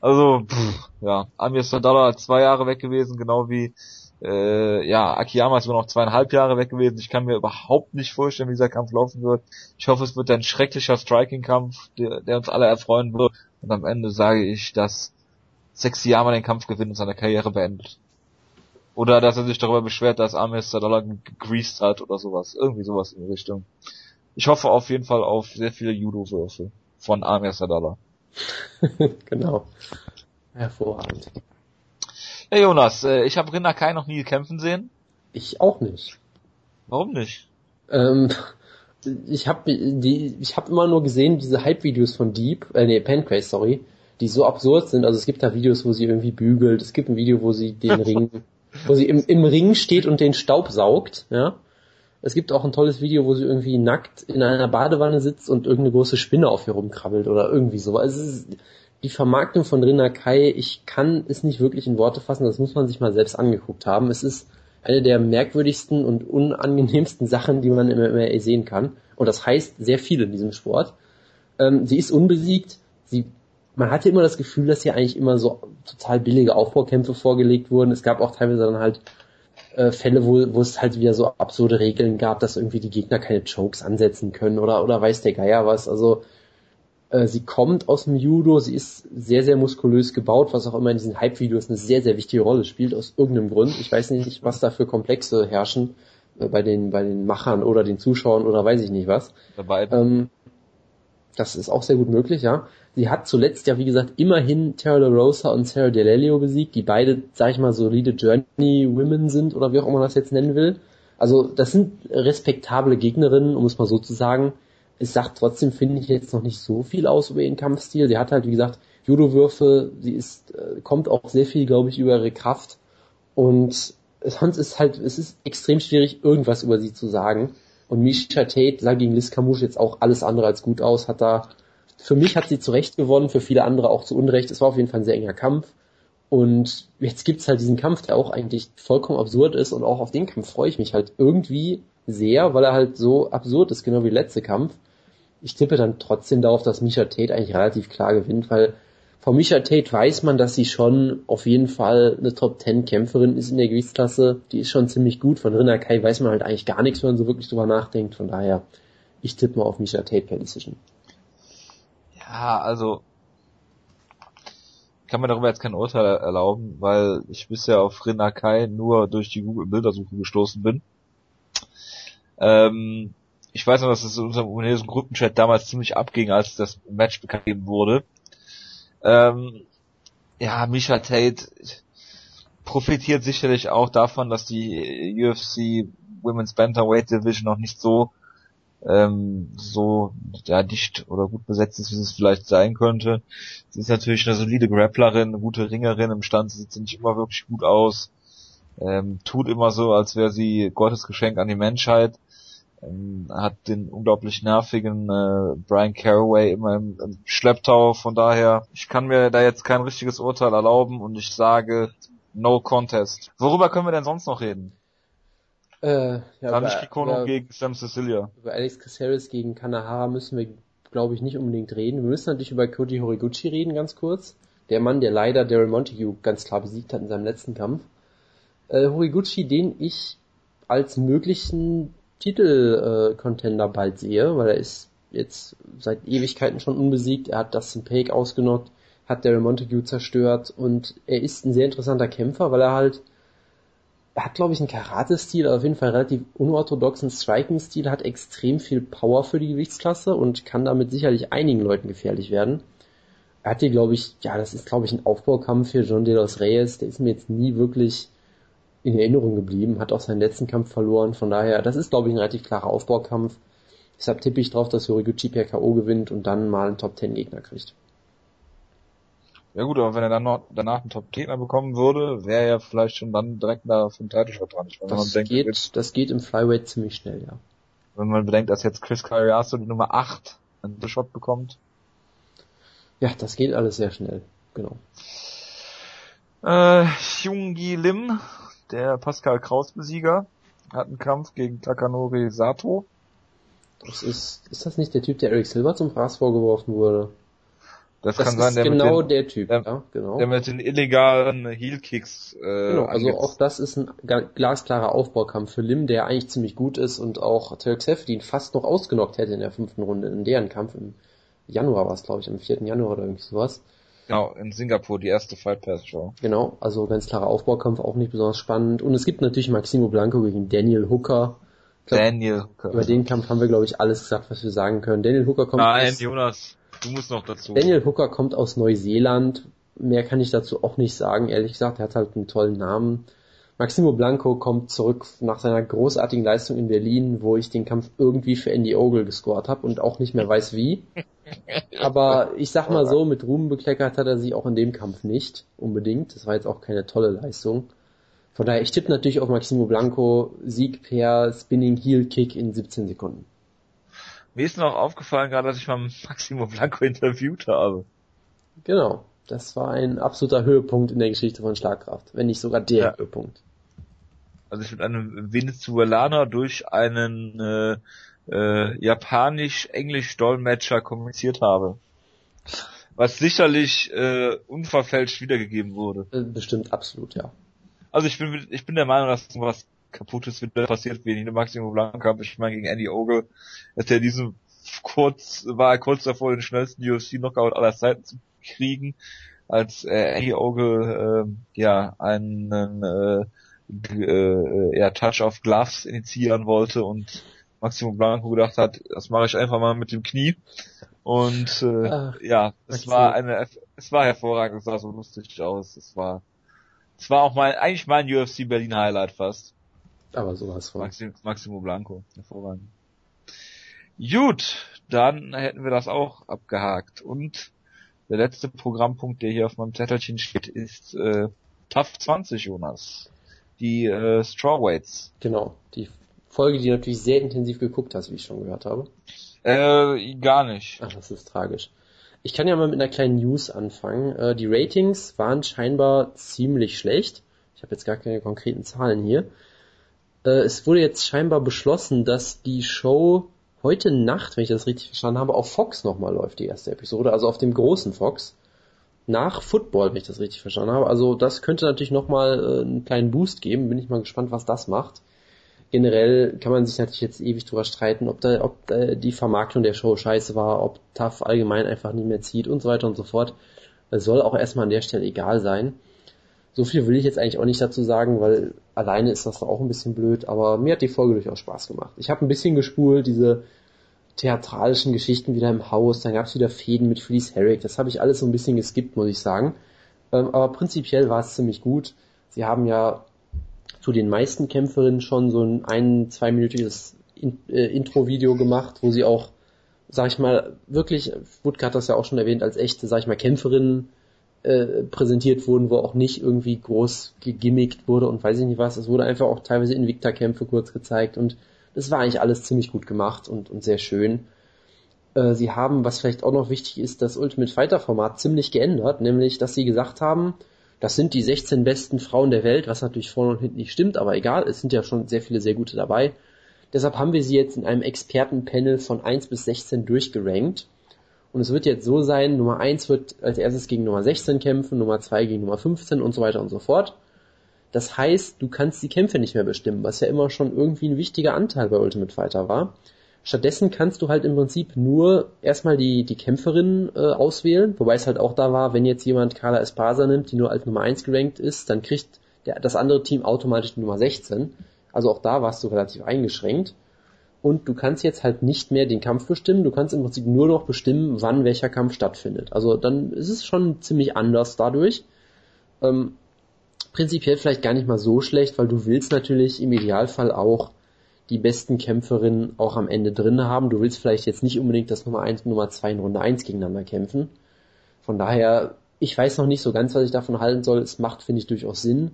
Also, pff, ja, Amir Sadala zwei Jahre weg gewesen, genau wie äh, ja, Akiyama ist nur noch zweieinhalb Jahre weg gewesen. Ich kann mir überhaupt nicht vorstellen, wie dieser Kampf laufen wird. Ich hoffe, es wird ein schrecklicher Striking-Kampf, der, der uns alle erfreuen wird. Und am Ende sage ich, dass Sexyama den Kampf gewinnt und seine Karriere beendet. Oder dass er sich darüber beschwert, dass Amir Sadala gegreased hat oder sowas. Irgendwie sowas in die Richtung. Ich hoffe auf jeden Fall auf sehr viele Judo-Würfe von Amir Sadala. genau. Hervorragend. Ja, Jonas, äh, ich habe Rinder Kai noch nie kämpfen sehen. Ich auch nicht. Warum nicht? Ähm, ich habe die, ich habe immer nur gesehen diese Hype-Videos von Deep, äh, nee, Pancrase, sorry, die so absurd sind. Also es gibt da Videos, wo sie irgendwie bügelt. Es gibt ein Video, wo sie den Ring, wo sie im, im Ring steht und den Staub saugt, ja. Es gibt auch ein tolles Video, wo sie irgendwie nackt in einer Badewanne sitzt und irgendeine große Spinne auf ihr rumkrabbelt oder irgendwie so. Also ist, die Vermarktung von Rina Kai, ich kann es nicht wirklich in Worte fassen, das muss man sich mal selbst angeguckt haben. Es ist eine der merkwürdigsten und unangenehmsten Sachen, die man im MMA sehen kann. Und das heißt sehr viel in diesem Sport. Ähm, sie ist unbesiegt. Sie, man hatte immer das Gefühl, dass hier eigentlich immer so total billige Aufbaukämpfe vorgelegt wurden. Es gab auch teilweise dann halt äh, Fälle, wo, wo es halt wieder so absurde Regeln gab, dass irgendwie die Gegner keine Chokes ansetzen können oder, oder weiß der Geier was. Also äh, sie kommt aus dem Judo, sie ist sehr, sehr muskulös gebaut, was auch immer in diesen Hype-Videos eine sehr, sehr wichtige Rolle spielt, aus irgendeinem Grund. Ich weiß nicht, was da für Komplexe herrschen äh, bei den, bei den Machern oder den Zuschauern oder weiß ich nicht was. Ähm, das ist auch sehr gut möglich, ja. Sie hat zuletzt ja, wie gesagt, immerhin Terra La Rosa und Sarah Delelio besiegt, die beide, sag ich mal, solide Journey-Women sind oder wie auch immer man das jetzt nennen will. Also das sind respektable Gegnerinnen, um es mal so zu sagen. Es sagt trotzdem, finde ich, jetzt noch nicht so viel aus über ihren Kampfstil. Sie hat halt, wie gesagt, Judo-Würfe, sie ist, äh, kommt auch sehr viel, glaube ich, über ihre Kraft. Und sonst ist halt, es ist extrem schwierig, irgendwas über sie zu sagen. Und Misha Tate sah gegen Liz Camouche jetzt auch alles andere als gut aus, hat da, für mich hat sie zu Recht gewonnen, für viele andere auch zu Unrecht. Es war auf jeden Fall ein sehr enger Kampf. Und jetzt gibt's halt diesen Kampf, der auch eigentlich vollkommen absurd ist und auch auf den Kampf freue ich mich halt irgendwie sehr, weil er halt so absurd ist, genau wie der letzte Kampf. Ich tippe dann trotzdem darauf, dass Misha Tate eigentlich relativ klar gewinnt, weil von Misha Tate weiß man, dass sie schon auf jeden Fall eine Top Ten Kämpferin ist in der Gewichtsklasse. Die ist schon ziemlich gut. Von Rinna Kai weiß man halt eigentlich gar nichts, wenn man so wirklich drüber nachdenkt. Von daher, ich tippe mal auf Misha Tate per Decision. Ja, also kann mir darüber jetzt kein Urteil erlauben, weil ich bisher auf Rinna Kai nur durch die Google-Bildersuche gestoßen bin. Ähm, ich weiß noch, dass es in unserem ungarischen Gruppenchat damals ziemlich abging, als das Match bekannt wurde. Ähm, ja, Misha Tate profitiert sicherlich auch davon, dass die UFC Women's Bantamweight Division noch nicht so ähm, so ja, dicht oder gut besetzt ist, wie es vielleicht sein könnte. Sie ist natürlich eine solide Grapplerin, eine gute Ringerin im Stand, sie sieht nicht immer wirklich gut aus, ähm, tut immer so, als wäre sie Gottes Geschenk an die Menschheit, ähm, hat den unglaublich nervigen äh, Brian Caraway immer im, im Schlepptau, von daher, ich kann mir da jetzt kein richtiges Urteil erlauben und ich sage No Contest. Worüber können wir denn sonst noch reden? Äh, ja, Ranish Kikono gegen Sam Cecilia. Über Alex Caceres gegen Kanahara müssen wir, glaube ich, nicht unbedingt reden. Wir müssen natürlich über Koji Horiguchi reden, ganz kurz. Der Mann, der leider Daryl Montague ganz klar besiegt hat in seinem letzten Kampf. Äh, Horiguchi, den ich als möglichen Titel-Contender äh, bald sehe, weil er ist jetzt seit Ewigkeiten schon unbesiegt. Er hat Dustin Pake ausgenockt, hat Daryl Montague zerstört und er ist ein sehr interessanter Kämpfer, weil er halt hat, glaube ich, einen Karate-Stil, auf jeden Fall relativ unorthodoxen Striking-Stil, hat extrem viel Power für die Gewichtsklasse und kann damit sicherlich einigen Leuten gefährlich werden. Er hat hier, glaube ich, ja, das ist, glaube ich, ein Aufbaukampf für John de los Reyes, der ist mir jetzt nie wirklich in Erinnerung geblieben, hat auch seinen letzten Kampf verloren, von daher, das ist, glaube ich, ein relativ klarer Aufbaukampf. Deshalb tippe ich drauf, dass Horiguchi per K.O. gewinnt und dann mal einen Top-10-Gegner kriegt. Ja gut, aber wenn er dann noch danach einen Top-Gegner bekommen würde, wäre er vielleicht schon dann direkt da vom Title dran. Ich das, denkt, geht, jetzt, das geht im Flyweight ziemlich schnell, ja. Wenn man bedenkt, dass jetzt Chris Cariaso die Nummer 8 einen Shot bekommt. Ja, das geht alles sehr schnell, genau. Äh, Hyungi Lim, der Pascal Kraus Besieger, hat einen Kampf gegen Takanori Sato. Das ist, ist das nicht der Typ, der Eric Silver zum Fraß vorgeworfen wurde? Das, das kann sein, der genau den, der Typ, der, ja, genau. Der mit den illegalen Heel-Kicks. Äh, genau, also auch das ist ein glasklarer Aufbaukampf für Lim, der eigentlich ziemlich gut ist und auch Turks die ihn fast noch ausgenockt hätte in der fünften Runde, in deren Kampf im Januar war es, glaube ich, am 4. Januar oder irgendwie sowas. Genau, in Singapur, die erste Fight Pass Show. Genau, also ganz klarer Aufbaukampf, auch nicht besonders spannend. Und es gibt natürlich Maximo Blanco gegen Daniel Hooker. Glaub, Daniel Hooker. Über den Kampf haben wir, glaube ich, alles gesagt, was wir sagen können. Daniel Hooker kommt. Nein, Jonas. Du musst noch dazu. Daniel Hooker kommt aus Neuseeland. Mehr kann ich dazu auch nicht sagen, ehrlich gesagt. Er hat halt einen tollen Namen. Maximo Blanco kommt zurück nach seiner großartigen Leistung in Berlin, wo ich den Kampf irgendwie für Andy Ogle gescored habe und auch nicht mehr weiß wie. Aber ich sag mal so, mit Ruhm bekleckert hat er sich auch in dem Kampf nicht unbedingt. Das war jetzt auch keine tolle Leistung. Von daher, ich tippe natürlich auf Maximo Blanco, Sieg per Spinning Heel Kick in 17 Sekunden. Mir ist noch aufgefallen gerade, dass ich mal Maximo Blanco interviewt habe. Genau. Das war ein absoluter Höhepunkt in der Geschichte von Schlagkraft, wenn nicht sogar der ja. Höhepunkt. Also ich mit einem Venezuelaner durch einen äh, äh, japanisch-englisch-Dolmetscher kommuniziert habe. Was sicherlich äh, unverfälscht wiedergegeben wurde. Äh, bestimmt absolut, ja. Also ich bin ich bin der Meinung, dass was kaputtes wieder passiert wie in dem Maximum Blanc Ich meine gegen Andy Ogle, dass er diesen kurz war er kurz davor den schnellsten UFC Knockout aller Zeiten zu kriegen, als äh, Andy Ogle äh, ja einen äh, äh, ja, Touch of Gloves initiieren wollte und Maximo Blanco gedacht hat, das mache ich einfach mal mit dem Knie. Und äh, Ach, ja, es war eine es war hervorragend, es sah so lustig aus. Es war es war auch mal eigentlich mein UFC Berlin Highlight fast. Aber sowas von. Maxim, Maximo Blanco, hervorragend. Gut, dann hätten wir das auch abgehakt. Und der letzte Programmpunkt, der hier auf meinem Zettelchen steht, ist äh, TAF 20, Jonas. Die äh, Strawweights. Genau, die Folge, die du natürlich sehr intensiv geguckt hast, wie ich schon gehört habe. Äh, gar nicht. Ach, das ist tragisch. Ich kann ja mal mit einer kleinen News anfangen. Äh, die Ratings waren scheinbar ziemlich schlecht. Ich habe jetzt gar keine konkreten Zahlen hier. Äh, es wurde jetzt scheinbar beschlossen, dass die Show heute Nacht, wenn ich das richtig verstanden habe, auf Fox nochmal läuft, die erste Episode, also auf dem großen Fox. Nach Football, wenn ich das richtig verstanden habe. Also das könnte natürlich nochmal äh, einen kleinen Boost geben. Bin ich mal gespannt, was das macht. Generell kann man sich natürlich jetzt ewig drüber streiten, ob da, ob da die Vermarktung der Show scheiße war, ob TAF allgemein einfach nicht mehr zieht und so weiter und so fort. Das soll auch erstmal an der Stelle egal sein. So viel will ich jetzt eigentlich auch nicht dazu sagen, weil alleine ist das auch ein bisschen blöd, aber mir hat die Folge durchaus Spaß gemacht. Ich habe ein bisschen gespult, diese theatralischen Geschichten wieder im Haus, dann gab es wieder Fäden mit Fleece Herrick, das habe ich alles so ein bisschen geskippt, muss ich sagen. Ähm, aber prinzipiell war es ziemlich gut. Sie haben ja zu den meisten Kämpferinnen schon so ein ein, zweiminütiges in, äh, Intro-Video gemacht, wo sie auch, sag ich mal, wirklich, Woodcut hat das ja auch schon erwähnt, als echte, sag ich mal, Kämpferinnen äh, präsentiert wurden, wo auch nicht irgendwie groß gegimmickt wurde und weiß ich nicht was. Es wurde einfach auch teilweise Invicta-Kämpfe kurz gezeigt und das war eigentlich alles ziemlich gut gemacht und, und sehr schön. Äh, sie haben, was vielleicht auch noch wichtig ist, das Ultimate Fighter Format ziemlich geändert, nämlich, dass sie gesagt haben, das sind die 16 besten Frauen der Welt, was natürlich vorne und hinten nicht stimmt, aber egal, es sind ja schon sehr viele sehr gute dabei. Deshalb haben wir sie jetzt in einem Expertenpanel von 1 bis 16 durchgerankt und es wird jetzt so sein, Nummer 1 wird als erstes gegen Nummer 16 kämpfen, Nummer 2 gegen Nummer 15 und so weiter und so fort. Das heißt, du kannst die Kämpfe nicht mehr bestimmen, was ja immer schon irgendwie ein wichtiger Anteil bei Ultimate Fighter war. Stattdessen kannst du halt im Prinzip nur erstmal die, die Kämpferin äh, auswählen, wobei es halt auch da war, wenn jetzt jemand Carla Espasa nimmt, die nur als Nummer 1 gerankt ist, dann kriegt der, das andere Team automatisch die Nummer 16. Also auch da warst du relativ eingeschränkt und du kannst jetzt halt nicht mehr den Kampf bestimmen, du kannst im Prinzip nur noch bestimmen, wann welcher Kampf stattfindet. Also dann ist es schon ziemlich anders dadurch. Ähm, prinzipiell vielleicht gar nicht mal so schlecht, weil du willst natürlich im Idealfall auch die besten Kämpferinnen auch am Ende drin haben. Du willst vielleicht jetzt nicht unbedingt das Nummer 1 und Nummer 2 in Runde 1 gegeneinander kämpfen. Von daher, ich weiß noch nicht so ganz, was ich davon halten soll. Es macht, finde ich, durchaus Sinn.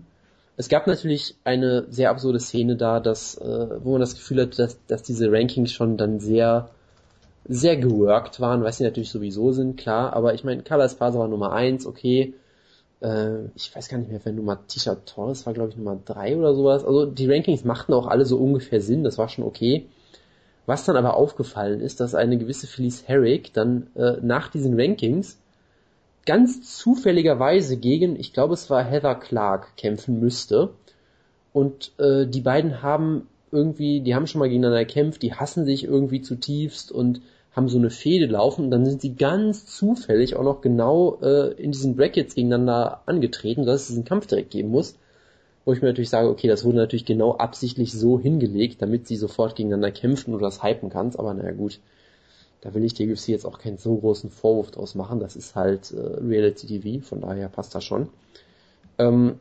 Es gab natürlich eine sehr absurde Szene da, dass, äh, wo man das Gefühl hat, dass, dass diese Rankings schon dann sehr, sehr geworkt waren, was sie natürlich sowieso sind, klar, aber ich meine, Carla Esparza war Nummer eins, okay, äh, ich weiß gar nicht mehr, wer Nummer Tisha Torres war, glaube ich, Nummer drei oder sowas, also die Rankings machten auch alle so ungefähr Sinn, das war schon okay. Was dann aber aufgefallen ist, dass eine gewisse Felice Herrick dann äh, nach diesen Rankings ganz zufälligerweise gegen, ich glaube es war Heather Clark, kämpfen müsste. Und äh, die beiden haben irgendwie, die haben schon mal gegeneinander gekämpft, die hassen sich irgendwie zutiefst und haben so eine Fehde laufen und dann sind sie ganz zufällig auch noch genau äh, in diesen Brackets gegeneinander angetreten, dass es diesen Kampf direkt geben muss. Wo ich mir natürlich sage, okay, das wurde natürlich genau absichtlich so hingelegt, damit sie sofort gegeneinander kämpfen oder das hypen kannst, aber naja gut, da will ich der UFC jetzt auch keinen so großen Vorwurf draus machen. Das ist halt äh, Reality TV, von daher passt das schon. Ähm,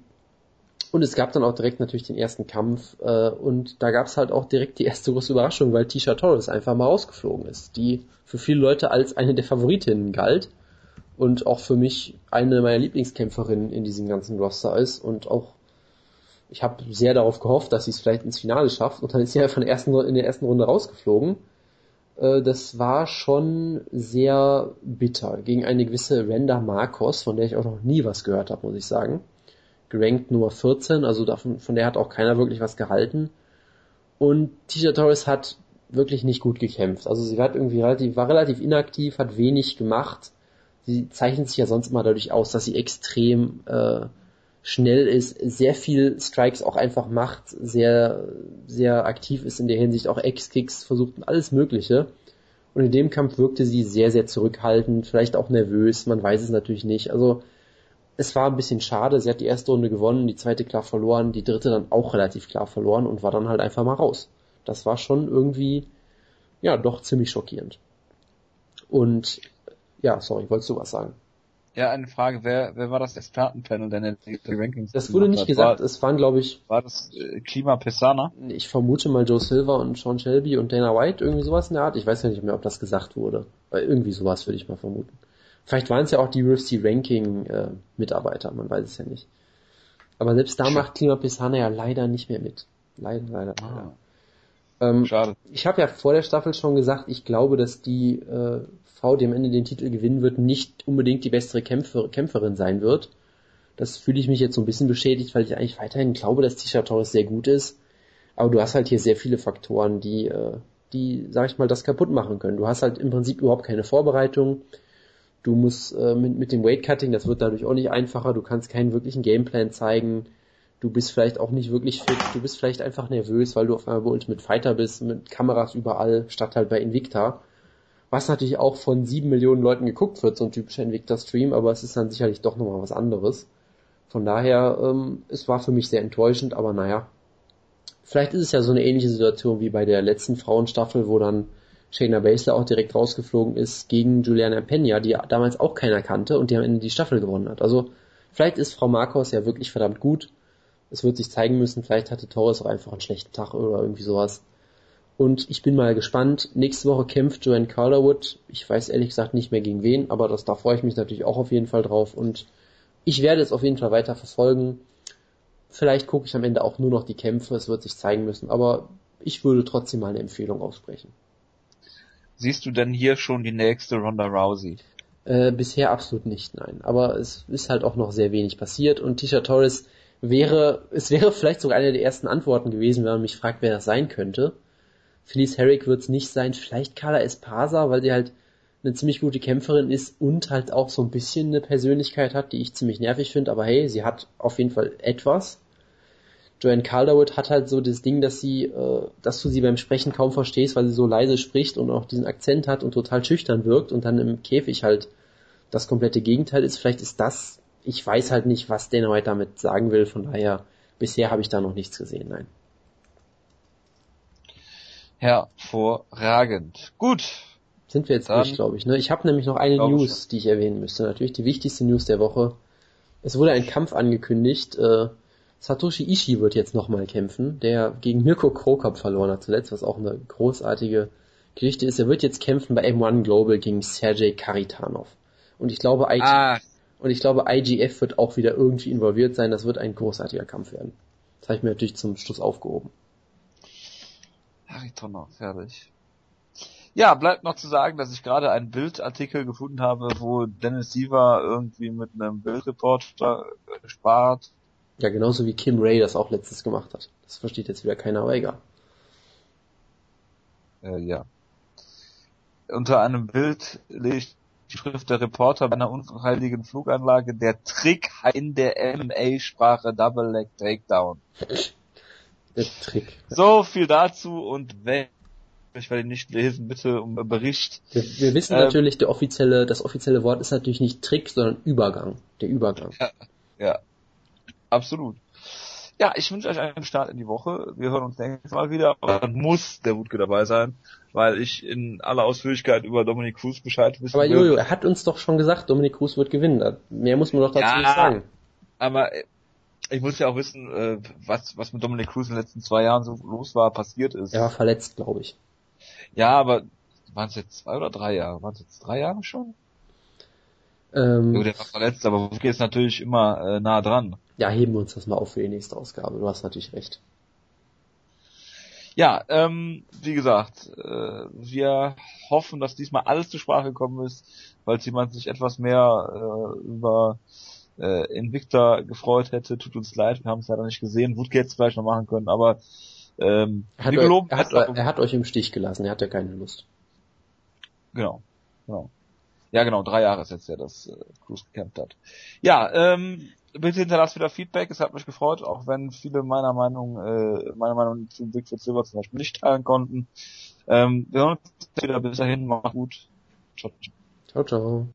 und es gab dann auch direkt natürlich den ersten Kampf äh, und da gab es halt auch direkt die erste große Überraschung, weil Tisha Torres einfach mal rausgeflogen ist, die für viele Leute als eine der Favoritinnen galt und auch für mich eine meiner Lieblingskämpferinnen in diesem ganzen Roster ist und auch ich habe sehr darauf gehofft, dass sie es vielleicht ins Finale schafft und dann ist sie einfach in der ersten, in der ersten Runde rausgeflogen das war schon sehr bitter gegen eine gewisse Renda Marcos, von der ich auch noch nie was gehört habe, muss ich sagen. Gerankt Nummer 14, also davon, von der hat auch keiner wirklich was gehalten. Und Tisha Torres hat wirklich nicht gut gekämpft. Also sie hat irgendwie relativ, war relativ inaktiv, hat wenig gemacht. Sie zeichnet sich ja sonst immer dadurch aus, dass sie extrem äh, schnell ist, sehr viel Strikes auch einfach macht, sehr, sehr aktiv ist in der Hinsicht, auch X-Kicks versucht alles Mögliche. Und in dem Kampf wirkte sie sehr, sehr zurückhaltend, vielleicht auch nervös, man weiß es natürlich nicht. Also es war ein bisschen schade, sie hat die erste Runde gewonnen, die zweite klar verloren, die dritte dann auch relativ klar verloren und war dann halt einfach mal raus. Das war schon irgendwie, ja, doch ziemlich schockierend. Und ja, sorry, wolltest du was sagen? Ja, eine Frage, wer, wer war das Expertenpanel denn die Rankings? Das wurde nicht hat? gesagt, war, es waren glaube ich... War das äh, Klima Pesana? Ich vermute mal Joe Silver und Sean Shelby und Dana White, irgendwie sowas in der Art. Ich weiß ja nicht mehr, ob das gesagt wurde. Aber irgendwie sowas würde ich mal vermuten. Vielleicht waren es ja auch die UFC Ranking äh, Mitarbeiter, man weiß es ja nicht. Aber selbst da macht Klima Pesana ja leider nicht mehr mit. Leider, leider, ah. Ähm, Schade. Ich habe ja vor der Staffel schon gesagt, ich glaube, dass die äh, Frau, die am Ende den Titel gewinnen wird, nicht unbedingt die bessere Kämpfer, Kämpferin sein wird. Das fühle ich mich jetzt so ein bisschen beschädigt, weil ich eigentlich weiterhin glaube, dass Tisha Torres sehr gut ist. Aber du hast halt hier sehr viele Faktoren, die, äh, die, sag ich mal, das kaputt machen können. Du hast halt im Prinzip überhaupt keine Vorbereitung. Du musst äh, mit, mit dem Weight Cutting, das wird dadurch auch nicht einfacher. Du kannst keinen wirklichen Gameplan zeigen. Du bist vielleicht auch nicht wirklich fit. Du bist vielleicht einfach nervös, weil du auf einmal bei Ultimate Fighter bist, mit Kameras überall, statt halt bei Invicta. Was natürlich auch von sieben Millionen Leuten geguckt wird, so ein typischer Invicta-Stream, aber es ist dann sicherlich doch nochmal was anderes. Von daher, ähm, es war für mich sehr enttäuschend, aber naja. Vielleicht ist es ja so eine ähnliche Situation wie bei der letzten Frauenstaffel, wo dann Shayna Baszler auch direkt rausgeflogen ist gegen Juliana Pena, die damals auch keiner kannte und die am Ende die Staffel gewonnen hat. Also vielleicht ist Frau Marcos ja wirklich verdammt gut. Es wird sich zeigen müssen, vielleicht hatte Torres auch einfach einen schlechten Tag oder irgendwie sowas. Und ich bin mal gespannt. Nächste Woche kämpft Joanne Calderwood. Ich weiß ehrlich gesagt nicht mehr gegen wen, aber das, da freue ich mich natürlich auch auf jeden Fall drauf. Und ich werde es auf jeden Fall weiter verfolgen. Vielleicht gucke ich am Ende auch nur noch die Kämpfe, es wird sich zeigen müssen, aber ich würde trotzdem mal eine Empfehlung aussprechen. Siehst du denn hier schon die nächste Ronda Rousey? Äh, bisher absolut nicht, nein. Aber es ist halt auch noch sehr wenig passiert und Tisha Torres wäre, es wäre vielleicht sogar eine der ersten Antworten gewesen, wenn man mich fragt, wer das sein könnte. Felice Herrick wird es nicht sein, vielleicht Carla Espasa, weil sie halt eine ziemlich gute Kämpferin ist und halt auch so ein bisschen eine Persönlichkeit hat, die ich ziemlich nervig finde, aber hey, sie hat auf jeden Fall etwas. Joanne Calderwood hat halt so das Ding, dass sie, äh, dass du sie beim Sprechen kaum verstehst, weil sie so leise spricht und auch diesen Akzent hat und total schüchtern wirkt und dann im Käfig halt das komplette Gegenteil ist. Vielleicht ist das, ich weiß halt nicht, was Dana damit sagen will, von daher, bisher habe ich da noch nichts gesehen, nein. Hervorragend. Gut, sind wir jetzt Dann, durch, glaube ich. Ne? Ich habe nämlich noch eine News, die ich erwähnen müsste. Natürlich die wichtigste News der Woche. Es wurde ein Kampf angekündigt. Äh, Satoshi Ishii wird jetzt nochmal kämpfen, der gegen Mirko Krokop verloren hat zuletzt, was auch eine großartige Geschichte ist. Er wird jetzt kämpfen bei M1 Global gegen Sergei Karitanov. Und ich glaube, IG ah. Und ich glaube, IGF wird auch wieder irgendwie involviert sein. Das wird ein großartiger Kampf werden. Das habe ich mir natürlich zum Schluss aufgehoben. Karitanov, fertig. Ja, bleibt noch zu sagen, dass ich gerade einen Bildartikel gefunden habe, wo Dennis Siever irgendwie mit einem Bildreporter spart. Ja, genauso wie Kim Ray das auch letztes gemacht hat. Das versteht jetzt wieder keiner, aber egal. Äh, ja. Unter einem Bild legt die Schrift der Reporter bei einer unheiligen Fluganlage der Trick in der MMA-Sprache Double Leg Takedown. Der Trick. So viel dazu und wenn ich werde ihn nicht lesen, bitte um Bericht. Wir, wir wissen ähm, natürlich, der offizielle, das offizielle Wort ist natürlich nicht Trick, sondern Übergang. Der Übergang. Ja, ja. Absolut. Ja, ich wünsche euch einen Start in die Woche. Wir hören uns nächstes Mal wieder. Aber dann muss der Wutke dabei sein, weil ich in aller Ausführlichkeit über Dominik Cruz Bescheid wissen Aber Jojo, er hat uns doch schon gesagt, Dominik Cruz wird gewinnen. Mehr muss man doch dazu ja, nicht sagen. Aber ich muss ja auch wissen, äh, was, was mit Dominik Cruz in den letzten zwei Jahren so los war, passiert ist. Er war verletzt, glaube ich. Ja, aber waren es jetzt zwei oder drei Jahre? Waren es jetzt drei Jahre schon? Ähm, ja, der war verletzt, aber Wutke ist natürlich immer äh, nah dran. Ja, heben wir uns das mal auf für die nächste Ausgabe. Du hast natürlich recht. Ja, ähm, wie gesagt, äh, wir hoffen, dass diesmal alles zur Sprache gekommen ist, weil jemand sich etwas mehr äh, über äh, Invicta gefreut hätte. Tut uns leid, wir haben es leider nicht gesehen. Wutke hätte es vielleicht noch machen können, aber ähm, hat, euch, er, hat, er hat euch im Stich gelassen, er hat ja keine Lust. Genau, genau. Ja, genau, drei Jahre ist jetzt ja, dass äh, Cruz gekämpft hat. Ja, ähm, bitte hinterlasst wieder Feedback, es hat mich gefreut, auch wenn viele meiner Meinung, äh, meiner Meinung zu Bigfoot Silver zum Beispiel nicht teilen konnten. Ähm, wir hören uns wieder bis dahin, macht gut. Ciao, ciao. Ciao, ciao.